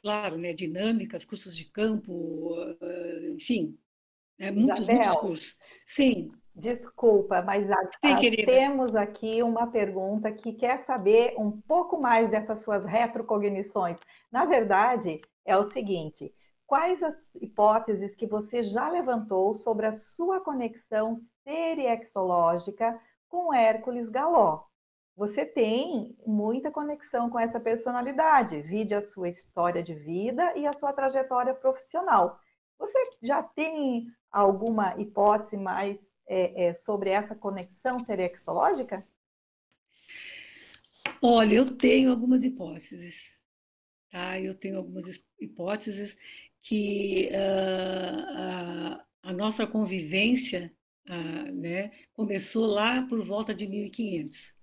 [SPEAKER 1] claro, né, dinâmicas, cursos de campo, enfim, né, muitos, muitos cursos. Sim.
[SPEAKER 2] Desculpa, mas a, Sim, temos aqui uma pergunta que quer saber um pouco mais dessas suas retrocognições. Na verdade, é o seguinte: quais as hipóteses que você já levantou sobre a sua conexão seriexológica com Hércules Galó? Você tem muita conexão com essa personalidade, vide a sua história de vida e a sua trajetória profissional. Você já tem alguma hipótese mais é, é, sobre essa conexão seriexológica?
[SPEAKER 1] Olha, eu tenho algumas hipóteses. Tá? Eu tenho algumas hipóteses que uh, a, a, nossa convivência uh, né, começou lá por volta de 1500.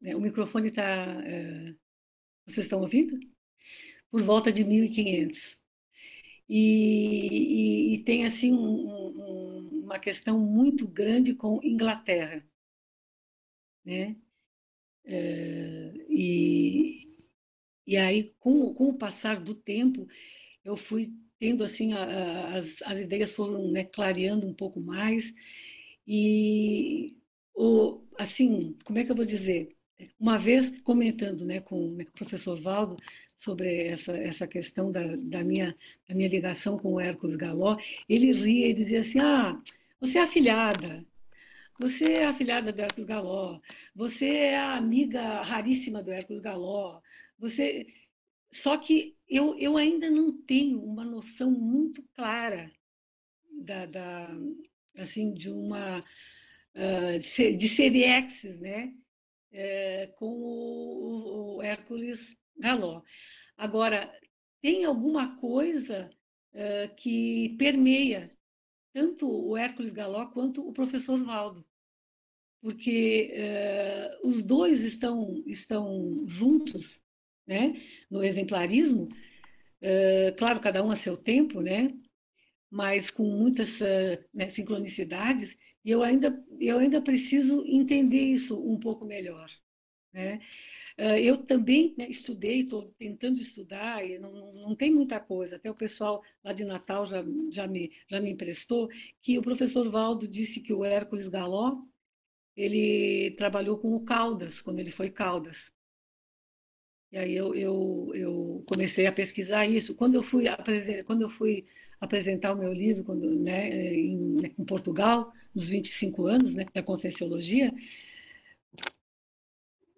[SPEAKER 1] Né, o microfone está. Uh, vocês estão ouvindo? Por volta de 1500. E, e, e tem assim um, um, uma questão muito grande com Inglaterra, né? E, e aí, com, com o passar do tempo, eu fui tendo assim, a, a, as, as ideias foram né, clareando um pouco mais. E, o, assim, como é que eu vou dizer? Uma vez comentando né, com o professor Valdo sobre essa, essa questão da, da, minha, da minha ligação com o Hércules Galó, ele ria e dizia assim: Ah, você é afilhada, você é afilhada do Hércules Galó, você é a amiga raríssima do Hércules Galó, você. Só que eu, eu ainda não tenho uma noção muito clara da, da assim de uma uh, de seriexes, né, é, com o, o Hércules Galó. Agora tem alguma coisa uh, que permeia tanto o Hércules Galó quanto o professor Valdo, porque uh, os dois estão estão juntos né? no exemplarismo, uh, claro, cada um a seu tempo, né? mas com muitas né, sincronicidades, e eu ainda, eu ainda preciso entender isso um pouco melhor. Né? Uh, eu também né, estudei, estou tentando estudar, e não, não tem muita coisa, até o pessoal lá de Natal já, já, me, já me emprestou, que o professor Valdo disse que o Hércules Galó, ele trabalhou com o Caldas, quando ele foi Caldas. E aí eu, eu, eu comecei a pesquisar isso. Quando eu fui, quando eu fui apresentar o meu livro quando, né, em, em Portugal, nos 25 anos né, da Conscienciologia,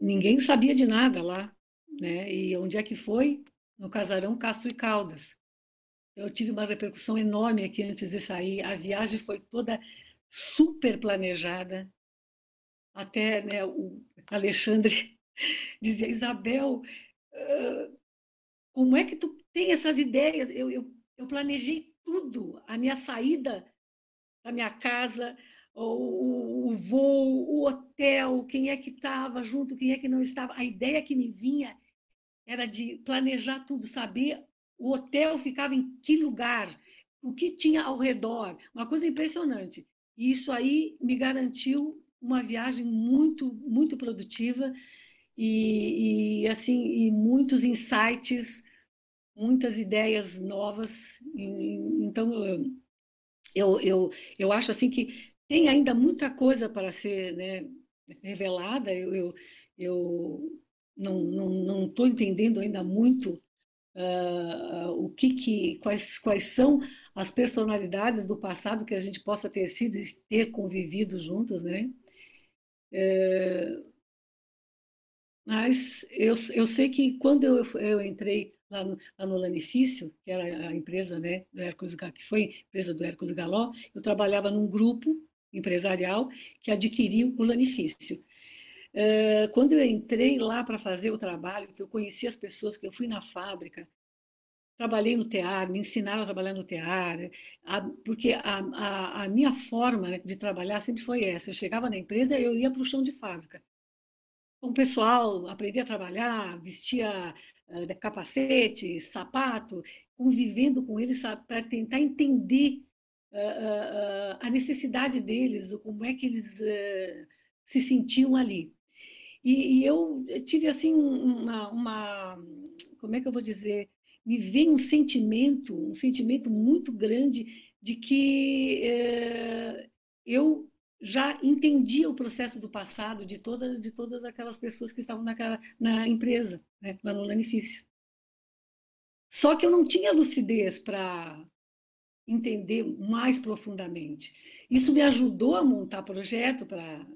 [SPEAKER 1] ninguém sabia de nada lá. Né? E onde é que foi? No casarão Castro e Caldas. Eu tive uma repercussão enorme aqui antes de sair. A viagem foi toda super planejada. Até né, o Alexandre dizia, Isabel, como é que tu tem essas ideias? Eu, eu, eu planejei tudo, a minha saída da minha casa, o, o voo, o hotel, quem é que estava junto, quem é que não estava. A ideia que me vinha era de planejar tudo, saber o hotel ficava em que lugar, o que tinha ao redor, uma coisa impressionante. E isso aí me garantiu uma viagem muito, muito produtiva e, e assim e muitos insights, muitas ideias novas. Então eu, eu, eu acho assim que tem ainda muita coisa para ser né, revelada. Eu, eu, eu não estou entendendo ainda muito uh, o que, que quais, quais são as personalidades do passado que a gente possa ter sido e ter convivido juntos, né? É, mas eu, eu sei que quando eu, eu entrei lá no, lá no Lanifício, que era a empresa né, do Hércules, que foi empresa do Hércules Galó, eu trabalhava num grupo empresarial que adquiriu o Lanifício. É, quando eu entrei lá para fazer o trabalho, que eu conheci as pessoas, que eu fui na fábrica, trabalhei no tear, me ensinaram a trabalhar no tear, porque a, a, a, minha forma de trabalhar sempre foi essa. Eu chegava na empresa eu ia para o chão de fábrica o pessoal aprendia a trabalhar, vestia uh, capacete, sapato, convivendo com eles para tentar entender uh, uh, a necessidade deles, como é que eles se sentiam ali. E, e eu tive assim uma, uma, como é que eu vou dizer, me veio um sentimento, um sentimento muito grande de que é, eu já entendia o processo do passado de todas de todas aquelas pessoas que estavam naquela, na empresa, né, lá no Lanifício. Só que eu não tinha lucidez para entender mais profundamente. Isso me ajudou a montar projeto para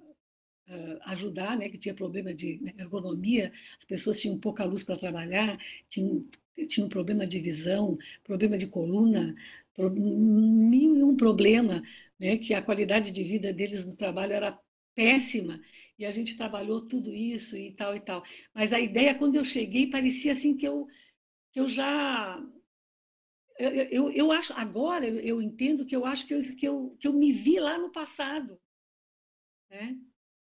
[SPEAKER 1] uh, ajudar, né, que tinha problema de né, ergonomia, as pessoas tinham pouca luz para trabalhar, tinham, tinham problema de visão, problema de coluna, nenhum problema, né, que a qualidade de vida deles no trabalho era péssima, e a gente trabalhou tudo isso e tal e tal. Mas a ideia, quando eu cheguei, parecia assim que eu, que eu já eu, eu, eu, acho, agora eu entendo que eu acho que eu, que eu, que eu me vi lá no passado. Né?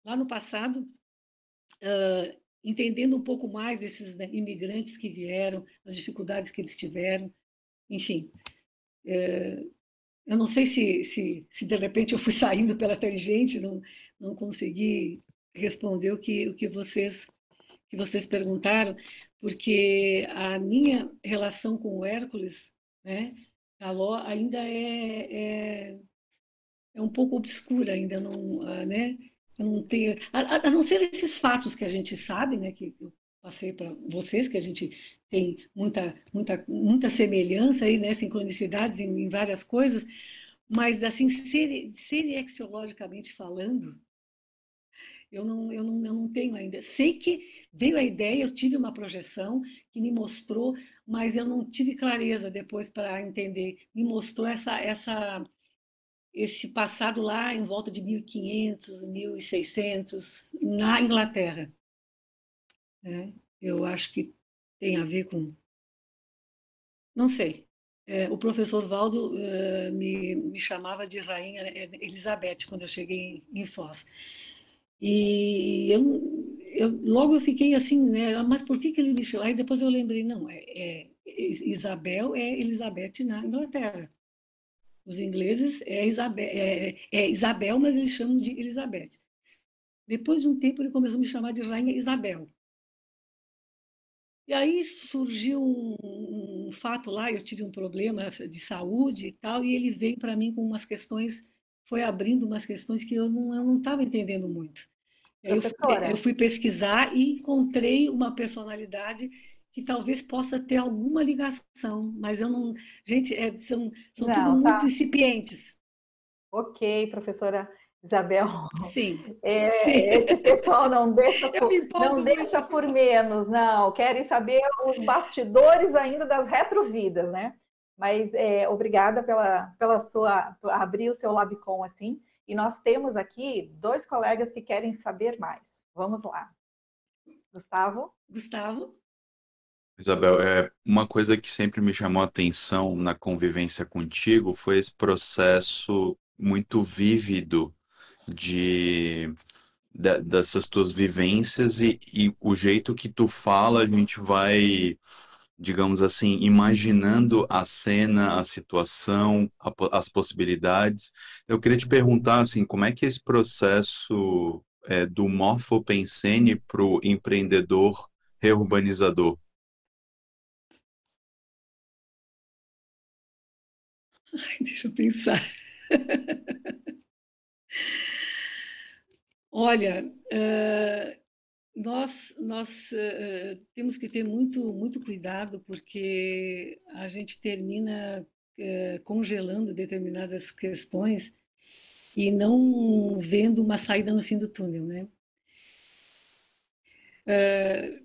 [SPEAKER 1] Lá no passado, uh, entendendo um pouco mais esses né, imigrantes que vieram, as dificuldades que eles tiveram, enfim. Uh, eu não sei se, se, se, de repente eu fui saindo pela tangente, não, não consegui responder o que, o que vocês que vocês perguntaram, porque a minha relação com o Hércules né? Ló ainda é, é, é um pouco obscura, ainda não, ah, né? Eu não tenho, a, a, não ser esses fatos que a gente sabe, né? Que eu passei para vocês, que a gente tem muita, muita, muita semelhança aí, né? Sincronicidades em, em várias coisas, mas assim, ser, seriexiologicamente falando, eu não, eu, não, eu não tenho ainda. Sei que veio a ideia, eu tive uma projeção que me mostrou, mas eu não tive clareza depois para entender. Me mostrou essa, essa, esse passado lá em volta de 1500, 1600, na Inglaterra. É, eu acho que tem a ver com. Não sei. É, o professor Valdo é, me, me chamava de Rainha Elizabeth quando eu cheguei em Foz. E eu, eu, logo eu fiquei assim, né? Mas por que, que ele me chamou? Aí depois eu lembrei, não, é, é Isabel é Elizabeth na Inglaterra. Os ingleses é Isabel, é, é Isabel, mas eles chamam de Elizabeth. Depois de um tempo ele começou a me chamar de Rainha Isabel. E aí surgiu um, um, fato lá, eu tive um problema de saúde e tal, e ele veio para mim com umas questões, foi abrindo umas questões que eu não estava entendendo muito. Eu fui, eu fui pesquisar e encontrei uma personalidade que talvez possa ter alguma ligação, mas eu não. Gente, é, são, são não, tudo tá. muito incipientes.
[SPEAKER 2] Ok, professora Isabel.
[SPEAKER 1] Sim.
[SPEAKER 2] É, Sim. Esse pessoal não deixa, por, não deixa por menos, não. Querem saber os bastidores ainda das retrovidas, né? Mas é, obrigada pela, pela sua abrir o seu Labicom assim. E nós temos aqui dois colegas que querem saber mais. Vamos lá. Gustavo?
[SPEAKER 1] Gustavo?
[SPEAKER 6] Isabel, é, uma coisa que sempre me chamou a atenção na convivência contigo foi esse processo muito vívido de, de dessas tuas vivências e, e o jeito que tu fala, a gente vai digamos assim, imaginando a cena, a situação, a, as possibilidades. Eu queria te perguntar, assim, como é que esse processo é, do morfopensene para o empreendedor reurbanizador?
[SPEAKER 1] Ai, deixa eu pensar. Olha, uh, nós, nós uh, temos que ter muito, muito cuidado, porque a gente termina uh, congelando determinadas questões e não vendo uma saída no fim do túnel, né? Uh,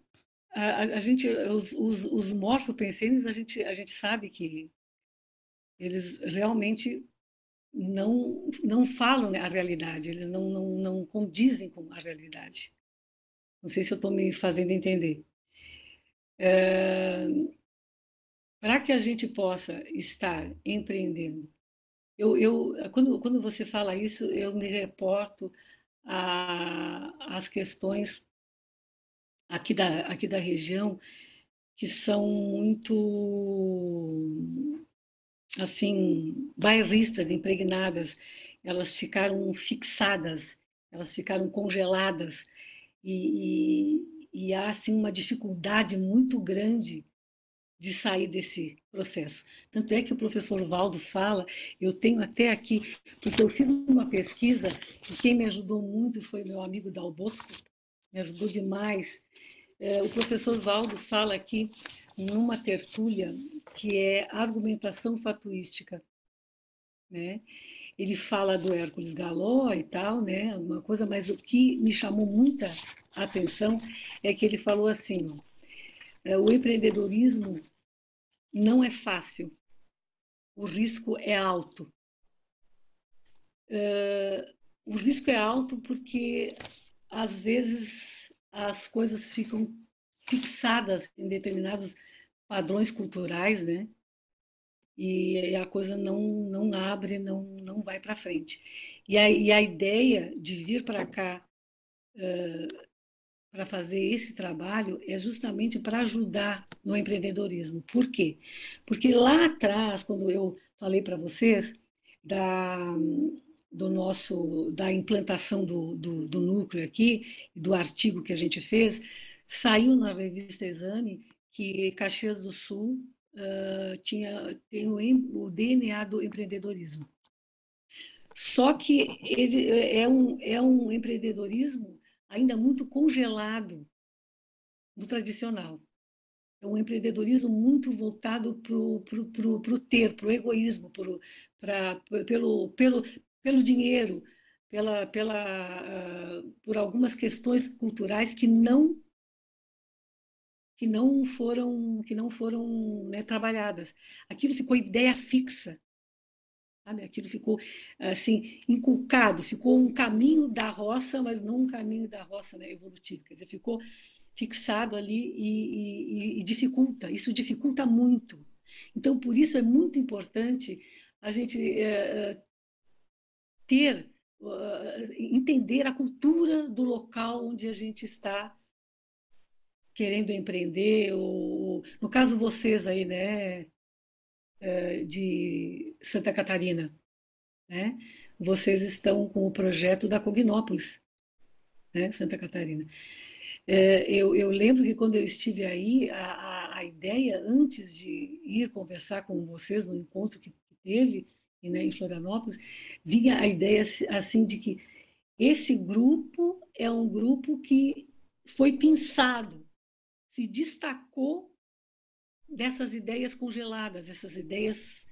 [SPEAKER 1] a, a, gente, os, os, os morfopensenes, a gente, a gente sabe que eles realmente não, não falam a realidade, eles não, não, não condizem com a realidade. Não sei se eu estou me fazendo entender. É, Para que a gente possa estar empreendendo, eu, eu, quando, quando você fala isso, eu me reporto às questões aqui da, aqui da região que são muito assim bairristas impregnadas elas ficaram fixadas elas ficaram congeladas e, e, e há assim uma dificuldade muito grande de sair desse processo. Tanto é que o professor Valdo fala, eu tenho até aqui, porque eu fiz uma pesquisa e quem me ajudou muito foi meu amigo Dal Bosco, me ajudou demais. É, o professor Valdo fala aqui numa tertúlia que é argumentação fatuística, né? Ele fala do Hércules Galó e tal, né? Uma coisa, mas o que me chamou muita atenção é que ele falou assim: é, o empreendedorismo não é fácil, o risco é alto. É, o risco é alto porque às vezes as coisas ficam fixadas em determinados padrões culturais, né? E a coisa não, não abre, não, não vai para frente. E a, e a ideia de vir para cá uh, para fazer esse trabalho é justamente para ajudar no empreendedorismo. Por quê? Porque lá atrás, quando eu falei para vocês da, do nosso da implantação do, do, do núcleo aqui, do artigo que a gente fez, saiu na revista Exame que Caxias do Sul uh, tinha tem o, o, DNA do empreendedorismo. Só que ele é um, é um empreendedorismo ainda muito congelado do tradicional. É um empreendedorismo muito voltado para o ter, para o egoísmo, pro, pra, pelo, pelo, pelo dinheiro, pela, pela, uh, por algumas questões culturais que não que não foram que não foram né, trabalhadas. Aquilo ficou ideia fixa, sabe? Aquilo ficou assim inculcado, ficou um caminho da roça, mas não um caminho da roça né, evolutivo. Quer dizer, ficou fixado ali e, e, e dificulta. Isso dificulta muito. Então, por isso é muito importante a gente é, ter entender a cultura do local onde a gente está querendo empreender, ou, no caso vocês aí, né, é, de Santa Catarina, né, vocês estão com o projeto da Cognópolis, né, Santa Catarina. É, eu, eu, lembro que quando eu estive aí, a, a, ideia, antes de ir conversar com vocês no encontro que, teve né, em Florianópolis, vinha a ideia assim de que esse grupo é um grupo que foi pensado se destacou dessas ideias congeladas, essas ideias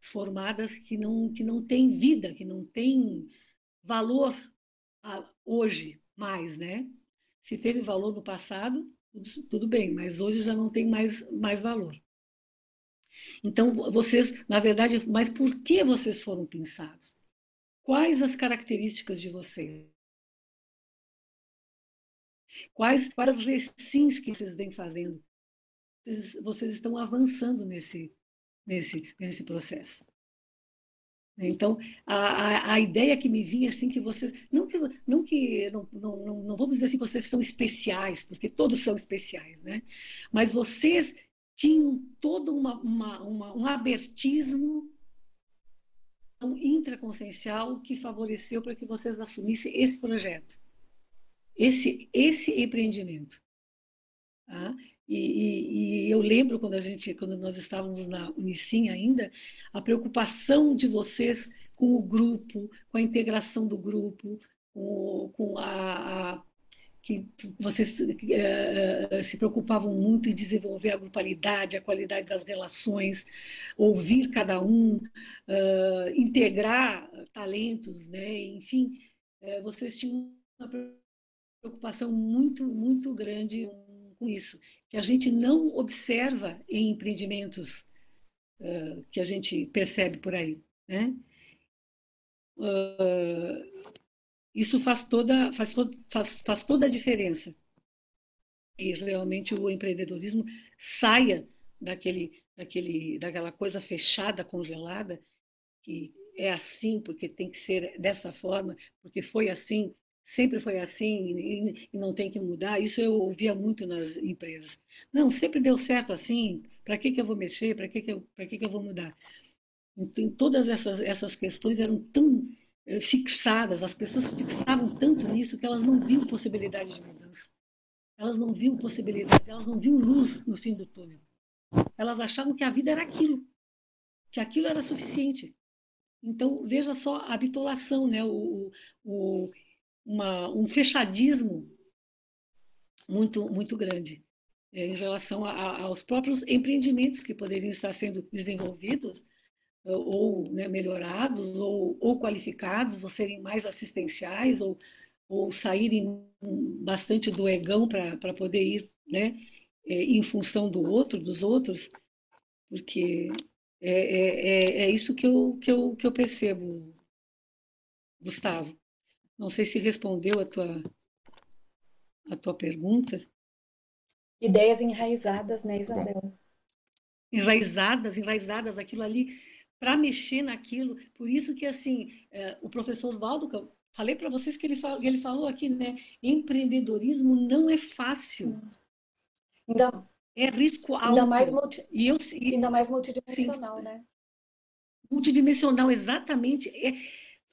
[SPEAKER 1] formadas que não, que não têm vida, que não têm valor hoje mais, né? Se teve valor no passado, tudo, tudo bem, mas hoje já não tem mais, mais valor. Então, vocês, na verdade, mas por que vocês foram pensados? Quais as características de vocês? Quais, quais as recins que vocês vêm fazendo? Vocês, vocês estão avançando nesse, nesse, nesse processo. Então, a, a, a, ideia que me vinha assim que vocês. Não que não, que, não, não, não vamos dizer assim vocês são especiais, porque todos são especiais, né? Mas vocês tinham todo uma, uma, uma, um abertismo intraconsciencial que favoreceu para que vocês assumissem esse projeto esse, esse empreendimento. Tá? E, e, e, eu lembro quando a gente, quando nós estávamos na Unicim ainda, a preocupação de vocês com o grupo, com a integração do grupo, com, com a, a que vocês uh, se preocupavam muito em desenvolver a grupalidade, a qualidade das relações, ouvir cada um, uh, integrar talentos, né? enfim, uh, vocês tinham uma preocupação muito, muito grande com isso, que a gente não observa em empreendimentos uh, que a gente percebe por aí. Né? Uh, isso faz toda, faz, faz, faz toda a diferença. E realmente o empreendedorismo saia daquele, daquele, daquela coisa fechada, congelada, que é assim porque tem que ser dessa forma, porque foi assim sempre foi assim e, e, não tem que mudar. Isso eu ouvia muito nas empresas. Não, sempre deu certo assim. Para que, que eu vou mexer? Para que, que, eu, que, que eu vou mudar? Então, todas essas, essas questões eram tão eh, fixadas, as pessoas fixavam tanto nisso que elas não viam possibilidade de mudança. Elas não viam possibilidade, elas não viam luz no fim do túnel. Elas achavam que a vida era aquilo, que aquilo era suficiente. Então, veja só a bitolação, né? o, o, uma, um fechadismo muito, muito grande é, em relação a, aos próprios empreendimentos que poderiam estar sendo desenvolvidos ou né, melhorados ou, ou, qualificados ou serem mais assistenciais ou, ou saírem bastante do egão para poder ir né, é, em função do outro, dos outros, porque é, é, é, é isso que eu, que, eu, que eu percebo, Gustavo. Não sei se respondeu a tua, a tua pergunta.
[SPEAKER 4] Ideias enraizadas, né, Isabel?
[SPEAKER 1] Enraizadas, enraizadas, aquilo ali, para mexer naquilo. Por isso que, assim, é, o professor Valdo, falei para vocês que ele, fala, ele falou aqui, né? Empreendedorismo não é fácil.
[SPEAKER 4] Ainda,
[SPEAKER 1] é risco alto.
[SPEAKER 4] Ainda mais, multi,
[SPEAKER 1] e eu,
[SPEAKER 4] e, ainda mais multidimensional, sim, né?
[SPEAKER 1] Multidimensional, exatamente. É,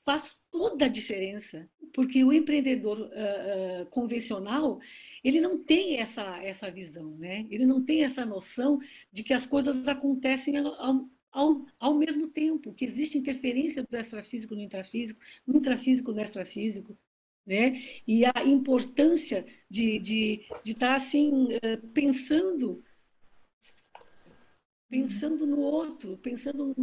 [SPEAKER 1] faz toda a diferença, porque o empreendedor uh, uh, convencional ele não tem essa, essa visão, né? ele não tem essa noção de que as coisas acontecem ao, ao, ao mesmo tempo, que existe interferência do extrafísico no intrafísico, no intrafísico no extrafísico, né? E a importância de, de, de estar assim, pensando, pensando no outro, pensando,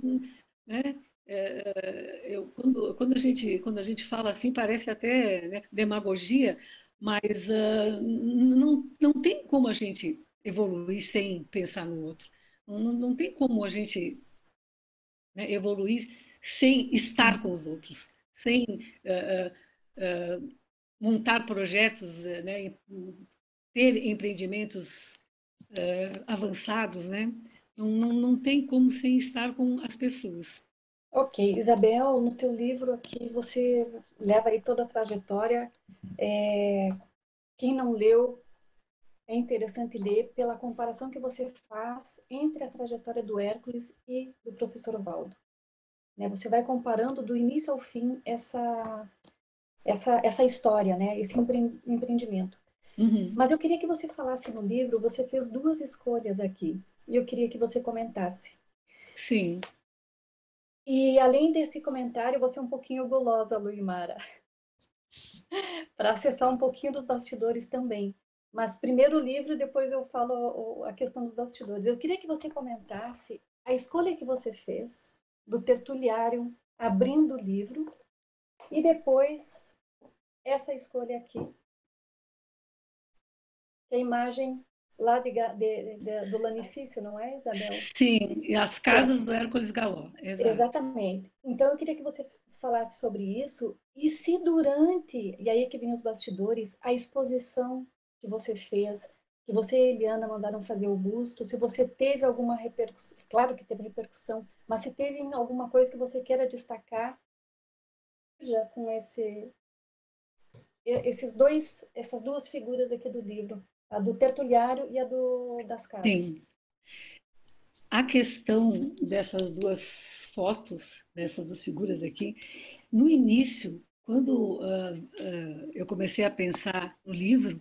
[SPEAKER 1] né? É, eu, quando, quando, a gente, quando a gente fala assim, parece até né, demagogia, mas uh, não, não tem como a gente evoluir sem pensar no outro. Não, não tem como a gente né, evoluir sem estar com os outros, sem uh, uh, montar projetos, né, ter empreendimentos avançados, né? Não, não, não tem como sem estar com as pessoas.
[SPEAKER 4] Ok, Isabel, no teu livro aqui você leva aí toda a trajetória. É, quem não leu, é interessante ler pela comparação que você faz entre a trajetória do Hércules e do professor Valdo. Né, você vai comparando do início ao fim essa essa essa história, né, esse empreendimento. Uhum. Mas eu queria que você falasse no livro, você fez duas escolhas aqui e eu queria que você comentasse.
[SPEAKER 1] Sim.
[SPEAKER 4] E além desse comentário, você é um pouquinho gulosa, Luimara, para acessar um pouquinho dos bastidores também. Mas primeiro o livro, depois eu falo a questão dos bastidores. Eu queria que você comentasse a escolha que você fez do tertuliário abrindo o livro e depois essa escolha aqui. A imagem lá de, de, de, do Lanifício, não é, Isabel?
[SPEAKER 1] Sim, as casas do Hércules Galó.
[SPEAKER 4] Exato. Exatamente. Então eu queria que você falasse sobre isso e se durante, e aí é que vem os bastidores, a exposição que você fez, que você e Eliana mandaram fazer o busto, se você teve alguma repercussão, claro que teve repercussão, mas se teve alguma coisa que você queira destacar já com esse esses dois essas duas figuras aqui do livro a do tertuliário e a do, das casas.
[SPEAKER 1] Sim. A questão dessas duas fotos, dessas duas figuras aqui, no início, quando uh, uh, eu comecei a pensar no livro,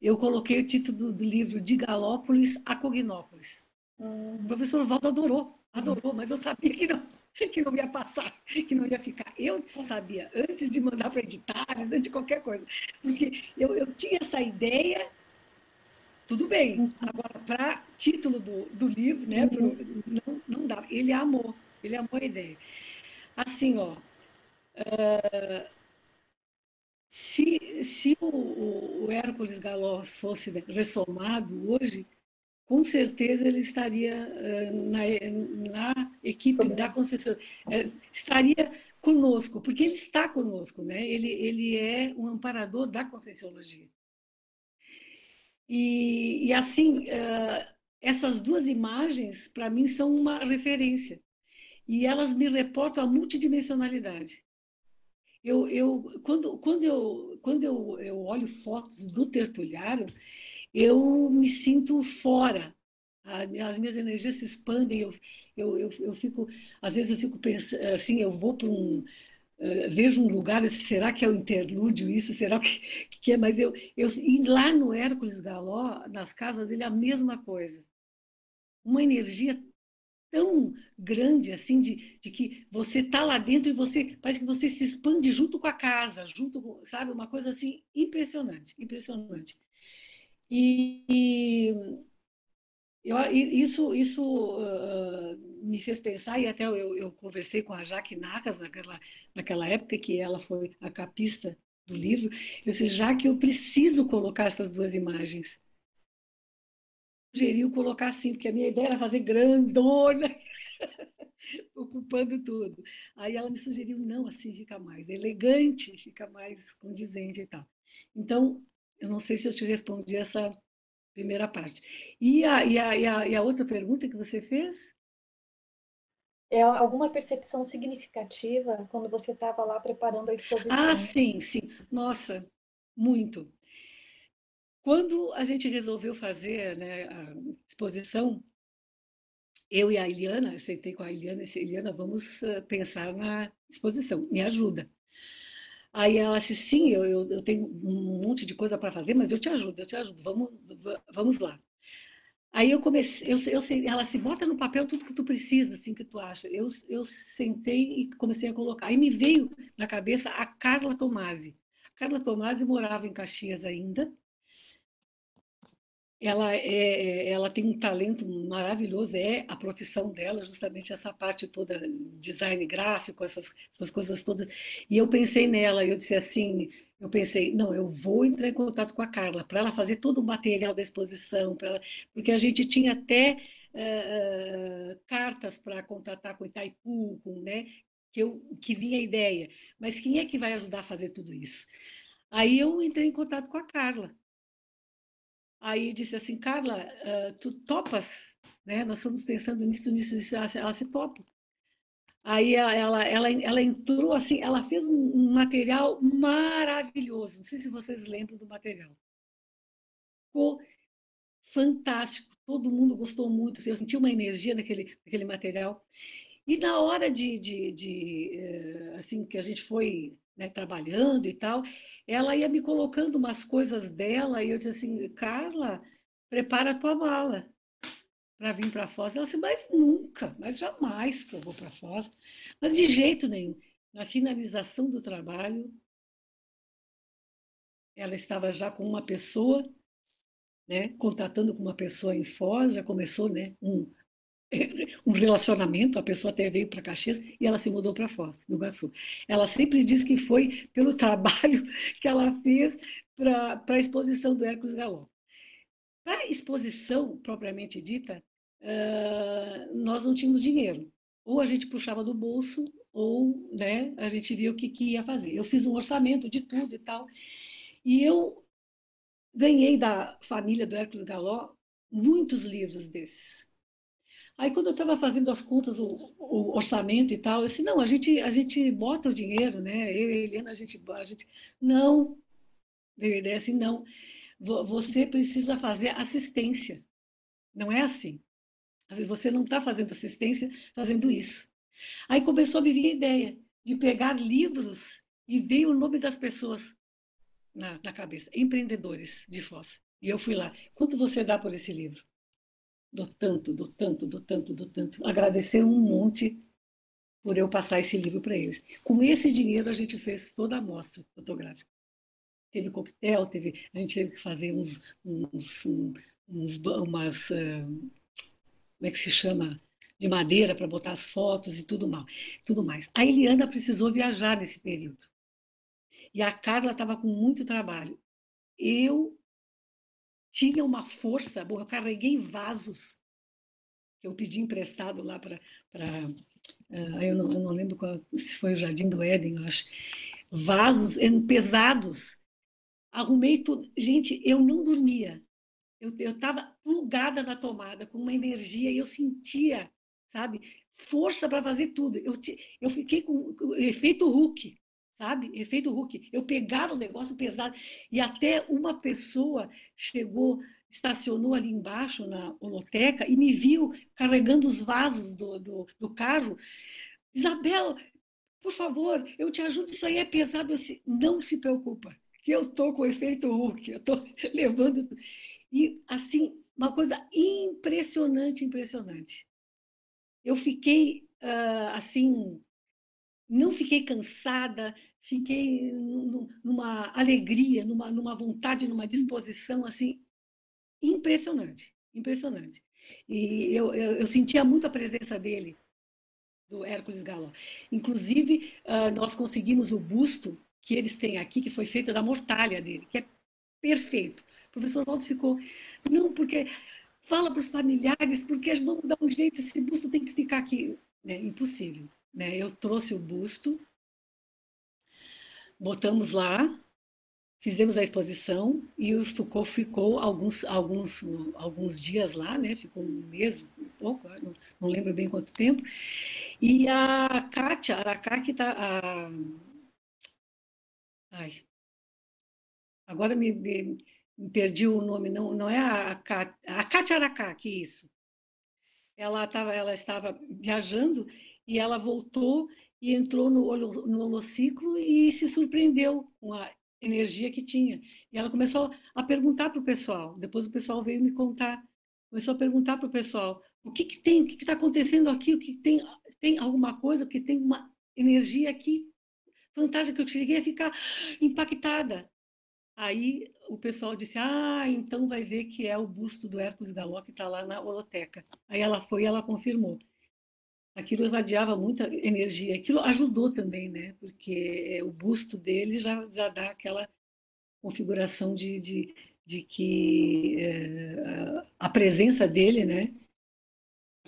[SPEAKER 1] eu coloquei o título do, do livro de Galópolis a Cognópolis. Uhum. O professor Valdo adorou, adorou, mas eu sabia que não, que não ia passar, que não ia ficar. Eu sabia, antes de mandar para editar, antes de qualquer coisa, porque eu, eu tinha essa ideia tudo bem. Uhum. Agora, para título do, do livro, né, pro, uhum. não, não dá. Ele amou, ele amou a ideia. Assim, ó, uh, se, se o, o Hércules Galó fosse ressomado hoje, com certeza ele estaria uh, na, na, equipe da concessão, uh, estaria conosco, porque ele está conosco, né? ele, ele é um amparador da Conscienciologia. E, e assim, uh, essas duas imagens, para mim, são uma referência. E elas me reportam a multidimensionalidade. Eu, eu, quando quando, eu, quando eu, eu olho fotos do tertuliário, eu me sinto fora. As minhas energias se expandem. Eu, eu, eu, eu fico, às vezes eu fico pensando assim, eu vou para um vejo um lugar, será que é o interlúdio isso? Será que, que é? Mas eu, eu e lá no Hércules Galó, nas casas, ele é a mesma coisa. Uma energia tão grande assim de, de que você está lá dentro e você parece que você se expande junto com a casa, junto com, sabe, uma coisa assim impressionante, impressionante. E eu, isso isso uh, me fez pensar e até eu, eu conversei com a Jaque Nacas naquela naquela época que ela foi a capista do livro. Eu disse, já que eu preciso colocar essas duas imagens sugeriu colocar assim, porque a minha ideia era fazer grandona, ocupando tudo. Aí ela me sugeriu, não, assim fica mais elegante, fica mais condizente e tal. Então, eu não sei se eu te respondi essa primeira parte. E a, e a, e a, e a outra pergunta que você fez?
[SPEAKER 4] É alguma percepção significativa quando você estava lá preparando a exposição?
[SPEAKER 1] Ah, sim, sim. Nossa, muito. Quando a gente resolveu fazer né, a exposição, eu e a Eliana, eu sentei com a Eliana e disse, Eliana, vamos eh, pensar na exposição, me ajuda. Aí ela disse, sim, eu, eu, eu tenho um monte de coisa para fazer, mas eu te ajudo, eu te ajudo, vamos, vamos lá. Aí eu comecei, eu, eu, ela se bota no papel tudo que tu precisa, assim, que tu acha. Eu, eu sentei e comecei a colocar. Aí me veio na cabeça a Carla Tomasi. Carla Tomasi morava em Caxias ainda, ela, é, é, ela tem um talento maravilhoso, é a profissão dela, justamente essa parte toda, design gráfico, essas, essas coisas todas. E eu pensei nela, eu disse assim, eu pensei, não, eu vou entrar em contato com a Carla, para ela fazer todo o material da exposição, ela, porque a gente tinha até uh, cartas para contatar com Itaipu, com, né, que, eu, que vinha a ideia, mas quem é que vai ajudar a fazer tudo isso? Aí eu entrei em contato com a Carla, Aí disse assim, Carla, uh, tu topas? Né? Nós estamos pensando nisso, nisso, nisso. Ela, ela se topa. Aí ela, ela, ela entrou assim, ela fez um material maravilhoso. Não sei se vocês lembram do material. Ficou fantástico. Todo mundo gostou muito. Eu senti uma energia naquele, naquele material. E na hora de, de, de eh, assim que a gente foi né, trabalhando e tal, ela ia me colocando umas coisas dela e eu disse assim, Carla, prepara a tua mala para vir para Foz. Ela disse, mas nunca, mas jamais que eu vou para Foz. Mas de jeito nenhum. Na finalização do trabalho, ela estava já com uma pessoa, né, contatando com uma pessoa em Foz, já começou né, um, um relacionamento, a pessoa até veio para Caxias e ela se mudou para Foz do Iguaçu. Ela sempre diz que foi pelo trabalho que ela fez para a exposição do Hércules Galó. Para a exposição propriamente dita, uh, nós não tínhamos dinheiro. Ou a gente puxava do bolso, ou né, a gente via o que, que ia fazer. Eu fiz um orçamento de tudo e tal. E eu ganhei da família do Hércules Galó muitos livros desses Aí, quando eu estava fazendo as contas, o, o, orçamento e tal, eu disse, não, a gente, a gente bota o dinheiro, né? Eu e a Helena, a gente, a gente... Não, veio a ideia assim, não. Você precisa fazer assistência. Não é assim. Às vezes você não está fazendo assistência fazendo isso. Aí começou a me vir a ideia de pegar livros e veio o nome das pessoas na, na cabeça, empreendedores de Foz. E eu fui lá. Quanto você dá por esse livro? Do tanto, do tanto, do tanto, do tanto. Agradecer um monte por eu passar esse livro para eles. Com esse dinheiro a gente fez toda a mostra fotográfica. Teve coquetel, teve, a gente teve que fazer uns, uns, uns umas, uh, como é que se chama, de madeira para botar as fotos e tudo mal, tudo mais. A Eliana precisou viajar nesse período. E a Carla estava com muito trabalho. Eu tinha uma força. Bom, eu carreguei vasos que eu pedi emprestado lá para. Uh, eu, não, eu não lembro qual, se foi o Jardim do Éden, eu acho. Vasos pesados. Arrumei tudo. Gente, eu não dormia. Eu estava plugada na tomada, com uma energia, e eu sentia, sabe, força para fazer tudo. Eu, eu fiquei com o efeito Hulk sabe? Efeito Hulk. Eu pegava os negócios pesados e até uma pessoa chegou, estacionou ali embaixo na holoteca e me viu carregando os vasos do, do, do carro. Isabel, por favor, eu te ajudo, isso aí é pesado. Eu disse, não se preocupa, que eu tô com efeito Hulk, eu tô levando. E, assim, uma coisa impressionante, impressionante. Eu fiquei, uh, assim, não fiquei cansada, fiquei numa alegria, numa, numa vontade, numa disposição, assim, impressionante, impressionante. E eu, eu, eu sentia muito a presença dele, do Hércules Galó. Inclusive, uh, nós conseguimos o busto que eles têm aqui, que foi feito da mortalha dele, que é perfeito. O professor Waldo ficou, não, porque fala para os familiares, porque vamos dar um jeito, esse busto tem que ficar aqui. É impossível. Né? Eu trouxe o busto, botamos lá, fizemos a exposição e o Foucault ficou alguns, alguns, alguns dias lá, né? ficou um mês, um pouco, não, não lembro bem quanto tempo. E a Kátia Aracá, que está. A... Ai. Agora me, me, me, perdi o nome, não, não é a, Kátia, a Kátia Aracá, que isso. Ela, tava, ela estava viajando e ela voltou e entrou no, no holociclo e se surpreendeu com a energia que tinha. E ela começou a perguntar para o pessoal. Depois o pessoal veio me contar. Começou a perguntar para o pessoal o que, que tem, o que está acontecendo aqui, o que tem, tem alguma coisa, porque tem uma energia aqui fantástica que eu cheguei a ficar impactada. Aí o pessoal disse: Ah, então vai ver que é o busto do Hércules Galó que está lá na holoteca. Aí ela foi e ela confirmou aquilo irradiava muita energia. Aquilo ajudou também, né? Porque o busto dele já, já dá aquela configuração de, de, de que é, a presença dele, né?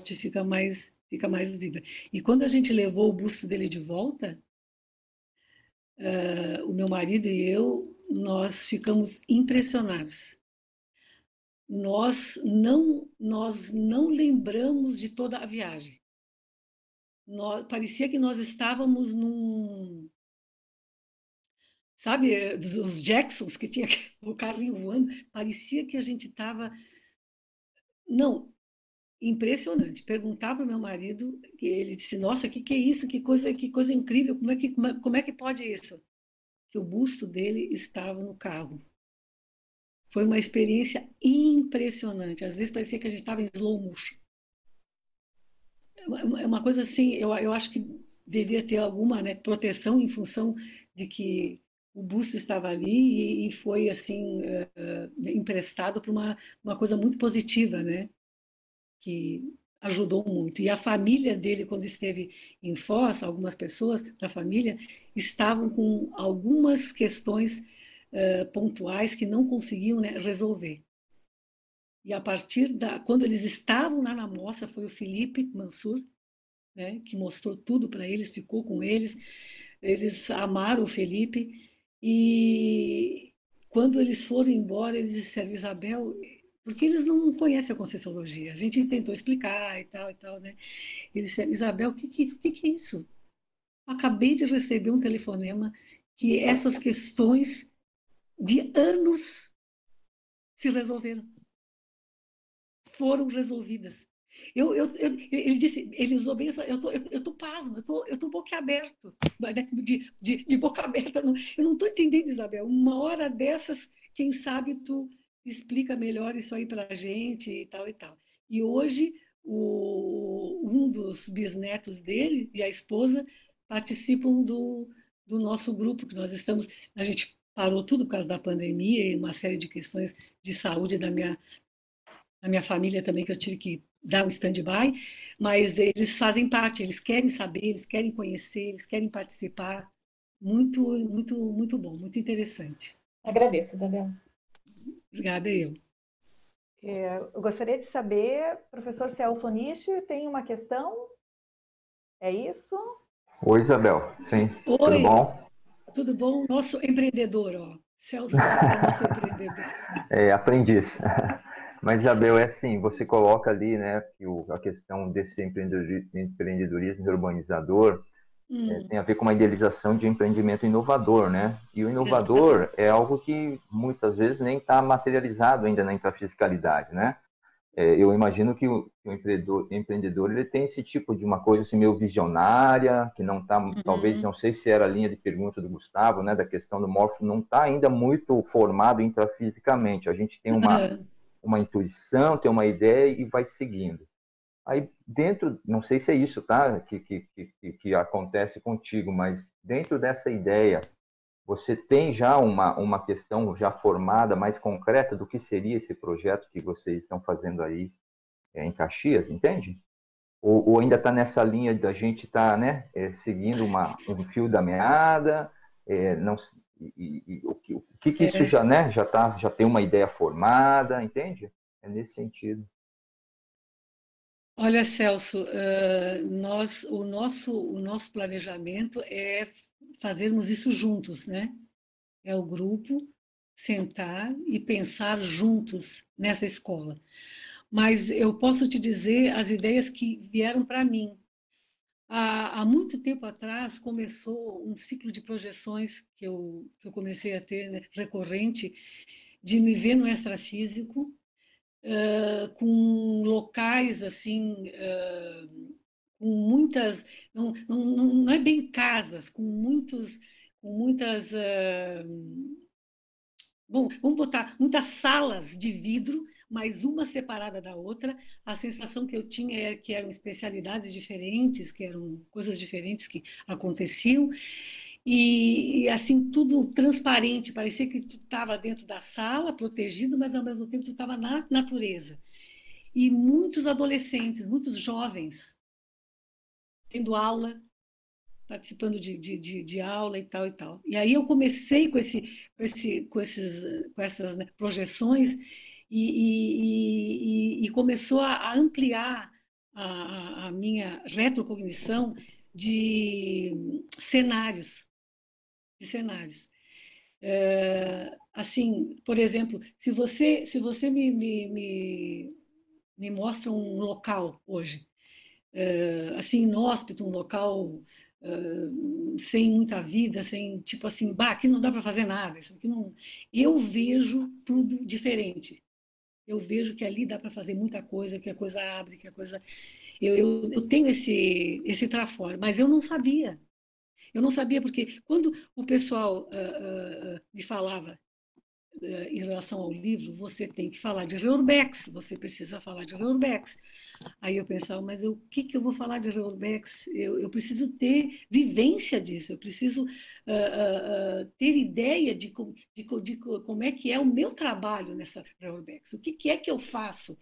[SPEAKER 1] Fica mais, fica mais viva. E quando a gente levou o busto dele de volta, uh, o meu marido e eu, nós ficamos impressionados. Nós não, nós não lembramos de toda a viagem nós, parecia que nós estávamos num. Sabe, os Jacksons que tinha o carrinho voando, parecia que a gente estava. Não, impressionante. Perguntar para o meu marido, ele disse: Nossa, que, que é isso? Que coisa, que coisa incrível! Como é que, é, como é que pode isso? Que o busto dele estava no carro. Foi uma experiência impressionante. Às vezes parecia que a gente estava em slow motion é uma coisa assim, eu, eu acho que devia ter alguma né, proteção em função de que o busto estava ali e, e foi assim uh, emprestado para uma, uma coisa muito positiva, né? Que ajudou muito. E a família dele, quando esteve em Foz, algumas pessoas da família estavam com algumas questões uh, pontuais que não conseguiam né, resolver. E a partir da. Quando eles estavam lá na mostra, foi o Felipe Mansur, né, que mostrou tudo para eles, ficou com eles. Eles amaram o Felipe. E quando eles foram embora, eles disseram, Isabel, porque eles não conhecem a Conscienciologia. A gente tentou explicar e tal e tal, né? Eles disseram, Isabel, o que, que, que é isso? Acabei de receber um telefonema que essas questões de anos se resolveram foram resolvidas. Eu, eu, eu, ele disse, ele usou bem essa, eu tô, eu, eu tô pasmo, eu tô, eu tô boquiaberto, né, de, de, de boca aberta, eu não tô entendendo, Isabel, uma hora dessas, quem sabe tu explica melhor isso aí para a gente e tal e tal. E hoje, o, um dos bisnetos dele e a esposa participam do, do nosso grupo, que nós estamos, a gente parou tudo por causa da pandemia e uma série de questões de saúde da minha, na minha família também, que eu tive que dar um stand-by, mas eles fazem parte, eles querem saber, eles querem conhecer, eles querem participar. Muito, muito, muito bom, muito interessante.
[SPEAKER 4] Agradeço, Isabel.
[SPEAKER 1] Obrigada, eu.
[SPEAKER 2] É, eu gostaria de saber, professor Celso Nishi, tem uma questão? É isso?
[SPEAKER 7] Oi, Isabel. Sim.
[SPEAKER 1] Oi.
[SPEAKER 7] Tudo bom?
[SPEAKER 1] Tudo bom? Nosso empreendedor, ó. Celso é nosso empreendedor.
[SPEAKER 7] É, aprendiz. Mas, Isabel, é assim, você coloca ali, né, que o, a questão desse empreendedorismo urbanizador é, hum. é, tem a ver com uma idealização de empreendimento inovador, né? E o inovador é algo que muitas vezes nem está materializado ainda na intrafiscalidade, né? é, eu imagino que o, que o, empreendedor, empreendedor ele tem esse tipo de uma coisa assim, meio visionária, que não está, uhum. talvez, não sei se era a linha de pergunta do Gustavo, né, da questão do morfo, não está ainda muito formado intrafisicamente. A gente tem uma, uhum. Uma intuição, tem uma ideia e vai seguindo. Aí dentro, não sei se é isso, tá, que, que, que, que acontece contigo, mas dentro dessa ideia, você tem já uma, uma questão já formada, mais concreta do que seria esse projeto que vocês estão fazendo aí é, em Caxias, entende? Ou, ou ainda está nessa linha da gente estar tá, né, é, seguindo uma, um fio da meada, é, não, e, e, o, que, o que, que isso é. já, né, já, tá, já tem uma ideia formada, entende? É nesse sentido.
[SPEAKER 1] Olha, Celso, nós, o, nosso, o nosso planejamento é fazermos isso juntos, né? É o grupo sentar e pensar juntos nessa escola. Mas eu posso te dizer as ideias que vieram para mim. Há, há, muito tempo atrás começou um ciclo de projeções que eu, que eu comecei a ter né, recorrente de me ver no extrafísico, uh, com locais assim uh, com muitas, não, não, não é bem casas, com muitos, com muitas, uh, bom, vamos botar muitas salas de vidro, mas uma separada da outra. A sensação que eu tinha é que eram especialidades diferentes, que eram coisas diferentes que aconteciam. E, e assim, tudo transparente, parecia que tu estava dentro da sala, protegido, mas ao mesmo tempo tu estava na natureza. E muitos adolescentes, muitos jovens, tendo aula, participando de, de, de, de, aula e tal e tal. E aí eu comecei com, esse, com, esse, com, esses, com essas né, projeções e, e, e, começou a, ampliar a, a minha retrocognição de cenários, de cenários. É, assim, por exemplo, se você se você me, me, me, me mostra um local hoje uh, assim, inóspito, um local uh, sem muita vida, sem, tipo assim, bah, aqui não dá para fazer nada, isso aqui não... Eu vejo tudo diferente. Eu vejo que ali dá para fazer muita coisa, que a coisa abre, que a coisa... Eu, eu, eu tenho esse, esse trafor, mas eu não sabia. Eu não sabia porque quando o pessoal uh, me falava em relação ao livro, você tem que falar de Reurbex, você precisa falar de Reurbex. Aí eu pensava, mas o que, que eu vou falar de Reurbex? Eu, eu preciso ter vivência disso, eu preciso uh, uh, uh, ter ideia de, de, de, como é que é o meu trabalho nessa Reurbex, o que, que é que eu faço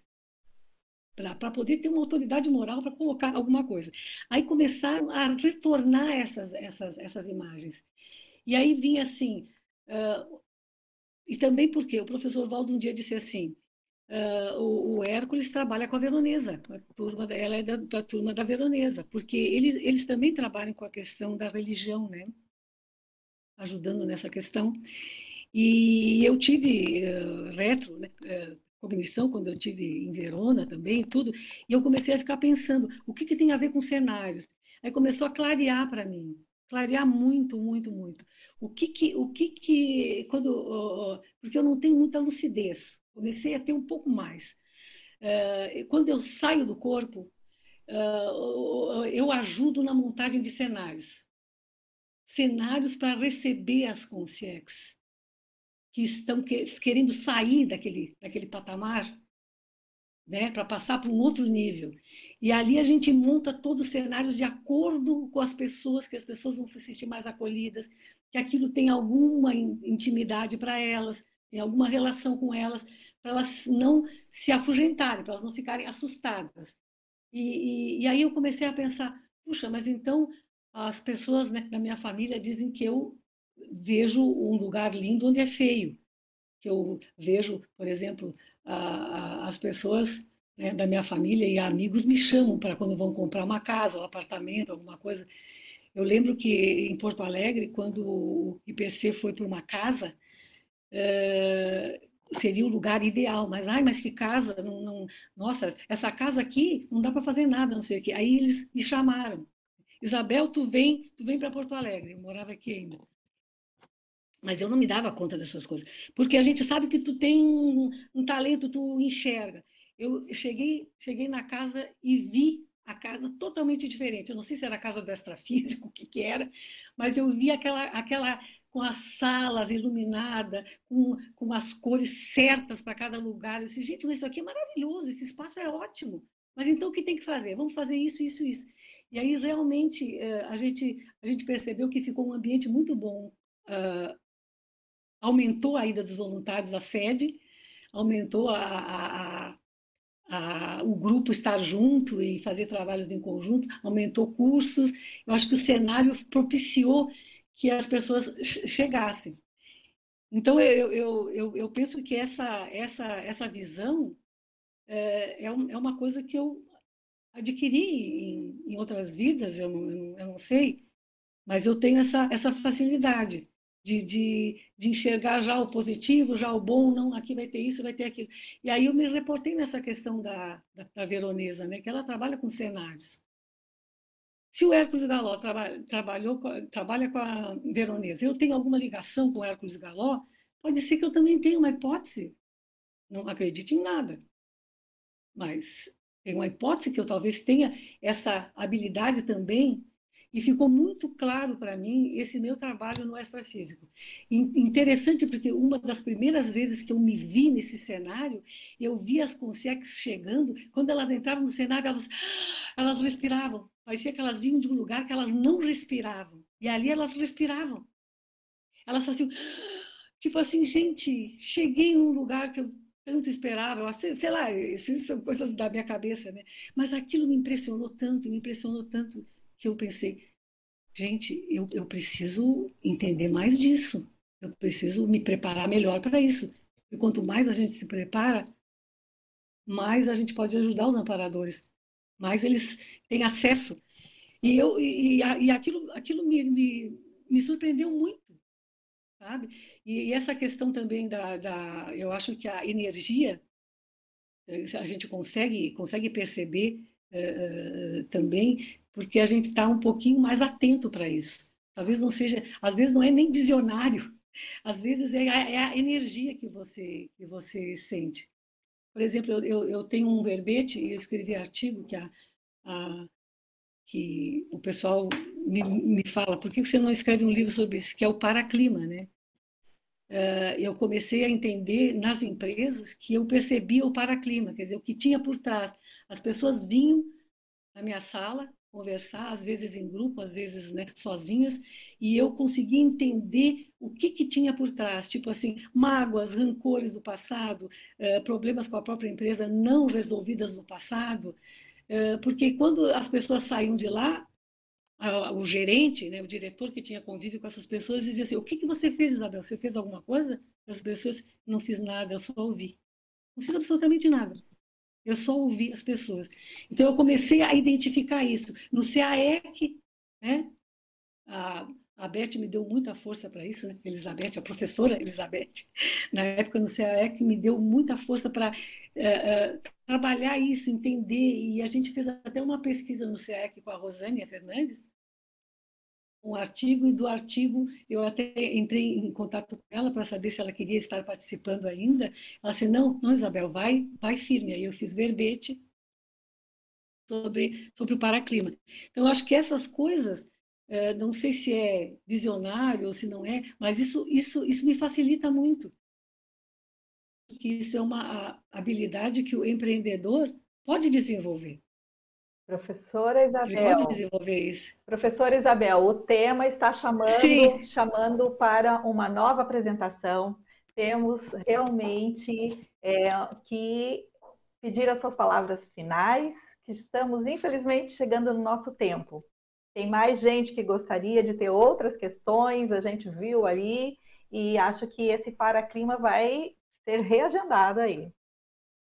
[SPEAKER 1] para poder ter uma autoridade moral para colocar alguma coisa. Aí começaram a retornar essas, essas, essas imagens. E aí vinha assim, uh, e também porque o professor Valdo um dia disse assim, uh, o, o, Hércules trabalha com a veronesa, a turma, ela é da, da, turma da veronesa, porque eles, eles também trabalham com a questão da religião, né? ajudando nessa questão. E eu tive uh, retro, né? Uh, cognição, quando eu tive em Verona também, tudo, e eu comecei a ficar pensando, o que, que tem a ver com cenários? Aí começou a clarear para mim, clarear muito, muito, muito. O que que, o que que, quando, porque eu não tenho muita lucidez, comecei a ter um pouco mais. Eh, quando eu saio do corpo, eh, eu ajudo na montagem de cenários. Cenários para receber as consciências que estão querendo sair daquele, daquele patamar, né, para passar para um outro nível. E ali a gente monta todos os cenários de acordo com as pessoas, que as pessoas vão se sentir mais acolhidas, que aquilo tem alguma intimidade para elas, tem alguma relação com elas, para elas não se afugentarem, para elas não ficarem assustadas. E, e, e, aí eu comecei a pensar, puxa, mas então as pessoas né, da minha família dizem que eu vejo um lugar lindo onde é feio, que eu vejo, por exemplo, a, as pessoas né, da minha família e amigos me chamam para quando vão comprar uma casa, um apartamento, alguma coisa. Eu lembro que em Porto Alegre, quando o IPC foi para uma casa, uh, seria o lugar ideal, mas ai, mas que casa, não, não, nossa, essa casa aqui não dá para fazer nada, não sei o quê. Aí eles me chamaram. Isabel, tu vem, tu vem para Porto Alegre. Eu morava aqui ainda. Mas eu não me dava conta dessas coisas, porque a gente sabe que tu tem um, um talento, tu enxerga. eu cheguei, cheguei na casa e vi a casa totalmente diferente. Eu não sei se era a casa do extrafísico, o que, que era, mas eu vi aquela, aquela com as salas iluminadas, com, com as cores certas para cada lugar. Eu disse, gente, mas isso aqui é maravilhoso, esse espaço é ótimo. Mas então o que tem que fazer? Vamos fazer isso, isso, isso. E aí realmente eh, a gente, a gente percebeu que ficou um ambiente muito bom. Aumentou a ida dos voluntários à sede, aumentou a, a a, o grupo estar junto e fazer trabalhos em conjunto, aumentou cursos. Eu acho que o cenário propiciou que as pessoas chegassem. Então, eu, eu, eu, eu penso que essa, essa, essa visão é, é, é uma coisa que eu adquiri em, em outras vidas, eu não, eu não sei, mas eu tenho essa, essa facilidade de, de, de, enxergar já o positivo, já o bom, não, aqui vai ter isso, vai ter aquilo. E aí eu me reportei nessa questão da, da, da Veronesa, né, que ela trabalha com cenários. Se o Hércules Galó traba, trabalhou, trabalha com a Veronesa, eu tenho alguma ligação com o Hércules Galó, pode ser que eu também tenha uma hipótese. Não acredito em nada. Mas tem uma hipótese que eu talvez tenha essa habilidade também e ficou muito claro para mim esse meu trabalho no extrafísico. Interessante porque uma das primeiras vezes que eu me vi nesse cenário, eu vi as consex chegando, quando elas entravam no cenário, elas, elas respiravam. Parecia que elas vinham de um lugar que elas não respiravam. E ali elas respiravam. Elas faziam, tipo assim, gente, cheguei num lugar que eu tanto esperava, sei lá, isso são coisas da minha cabeça, né? Mas aquilo me impressionou tanto, me impressionou tanto que eu pensei, gente, eu, eu preciso entender mais disso. Eu preciso me preparar melhor para isso. E quanto mais a gente se prepara, mais a gente pode ajudar os amparadores, mais eles têm acesso. E, eu, e, e aquilo, aquilo me, me, me surpreendeu muito, sabe? E, e, essa questão também da, da, eu acho que a energia, a gente consegue, consegue perceber uh, também porque a gente está um pouquinho mais atento para isso. Talvez não seja, às vezes não é nem visionário, às vezes é a, é a energia que você, que você sente. Por exemplo, eu, eu, eu tenho um verbete, e eu escrevi artigo que, a, a, que o pessoal me, me fala, por que você não escreve um livro sobre isso, que é o paraclima, né? Uh, eu comecei a entender nas empresas que eu percebia o paraclima, quer dizer, o que tinha por trás. As pessoas vinham na minha sala, conversar, às vezes em grupo, às vezes né, sozinhas, e eu consegui entender o que, que tinha por trás, tipo assim, mágoas, rancores do passado, eh, problemas com a própria empresa não resolvidas no passado, eh, porque quando as pessoas saíam de lá, o gerente, né, o diretor que tinha convívio com essas pessoas, dizia assim: O que, que você fez, Isabel? Você fez alguma coisa? As pessoas, não fiz nada, eu só ouvi. Não fiz absolutamente nada. Eu só ouvi as pessoas. Então, eu comecei a identificar isso. No CAEC, né? A, a Beth me deu muita força para isso, né? Elizabeth, a professora Elizabeth, na época no CAEC, me deu muita força para é, é, trabalhar isso, entender. E a gente fez até uma pesquisa no CAEC com a Rosânia Fernandes, um artigo, e do artigo eu até entrei em contato com ela para saber se ela queria estar participando ainda. Ela disse, não, não, Isabel, vai, vai firme. Aí eu fiz verbete sobre, sobre o paraclima. Então, eu acho que essas coisas, é, não sei se é visionário ou se não é, mas isso, isso, isso me facilita muito. Que isso é uma habilidade que o empreendedor pode desenvolver.
[SPEAKER 2] Professora Isabel.
[SPEAKER 1] pode desenvolver isso.
[SPEAKER 2] Professora Isabel, o tema está chamando, chamando para uma nova apresentação. Temos realmente é, que pedir as suas palavras finais, que estamos, infelizmente, chegando no nosso tempo. Tem mais gente que gostaria de ter outras questões, a gente viu aí, e acho que esse para-clima vai ser reagendado aí.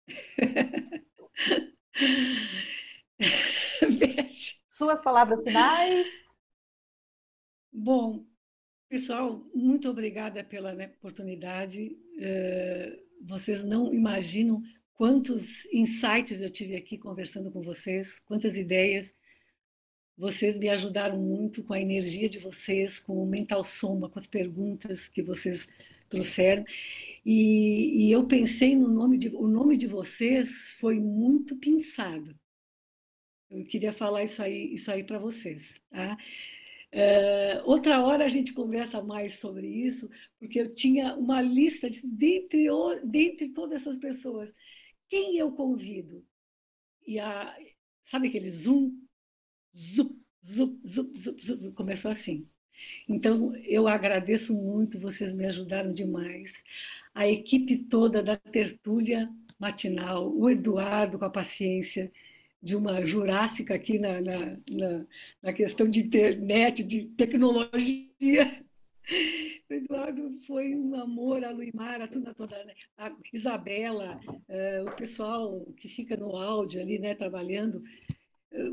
[SPEAKER 2] Suas palavras finais?
[SPEAKER 1] Bom, pessoal, muito obrigada pela né, oportunidade. Uh, vocês não imaginam quantos insights eu tive aqui conversando com vocês, quantas ideias. Vocês me ajudaram muito com a energia de vocês, com o mental soma, com as perguntas que vocês trouxeram. E, e, eu pensei no nome de o nome de vocês foi muito pensado. Eu queria falar isso aí isso aí para vocês, tá? É, outra hora a gente conversa mais sobre isso, porque eu tinha uma lista de, dentre, dentre todas essas pessoas, quem eu convido? E a, sabe aquele zoom? Zup, zup, zup, zup, zup, começou assim. Então, eu agradeço muito, vocês me ajudaram demais. A equipe toda da tertúlia matinal, o Eduardo com a paciência de uma jurássica aqui na, na, na, na questão de internet, de tecnologia. Eduardo foi um amor, a Luimar, a toda, né? a Isabela, uh, o pessoal que fica no áudio ali, né, trabalhando.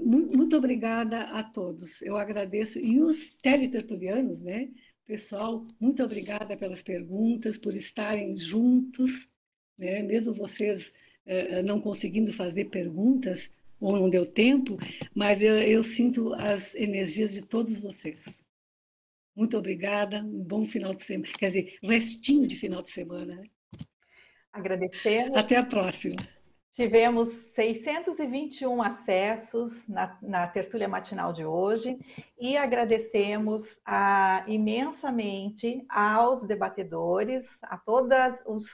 [SPEAKER 1] Muito obrigada a todos. Eu agradeço. E os teletertulianos, né? Pessoal, muito obrigada pelas perguntas, por estarem juntos, né? mesmo vocês uh, não conseguindo fazer perguntas, ou não deu tempo, mas eu, eu sinto as energias de todos vocês. Muito obrigada, um bom final de semana, quer dizer, restinho de final de semana. Né?
[SPEAKER 2] Agradecemos.
[SPEAKER 1] Até a próxima.
[SPEAKER 2] Tivemos 621 acessos na, na tertúlia matinal de hoje e agradecemos a, imensamente aos debatedores, a todos os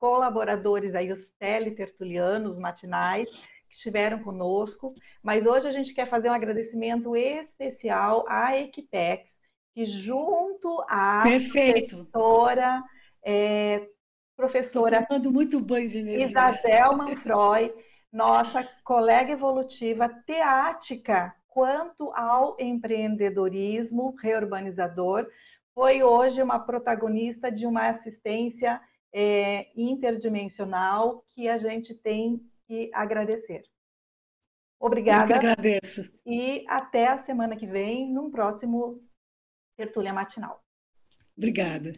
[SPEAKER 2] colaboradores aí, os teletertulianos matinais que estiveram conosco, mas hoje a gente quer fazer um agradecimento especial à Equipex, que junto à
[SPEAKER 1] Perfeito.
[SPEAKER 2] professora é, professora
[SPEAKER 1] muito banho de energia.
[SPEAKER 2] Isabel Manfroy, nossa colega evolutiva teática quanto ao empreendedorismo reurbanizador, foi hoje uma protagonista de uma assistência é, interdimensional que a gente tem que agradecer. Obrigada.
[SPEAKER 1] Eu que agradeço.
[SPEAKER 2] E até a semana que vem, num próximo Tertúlia Matinal.
[SPEAKER 1] Obrigada.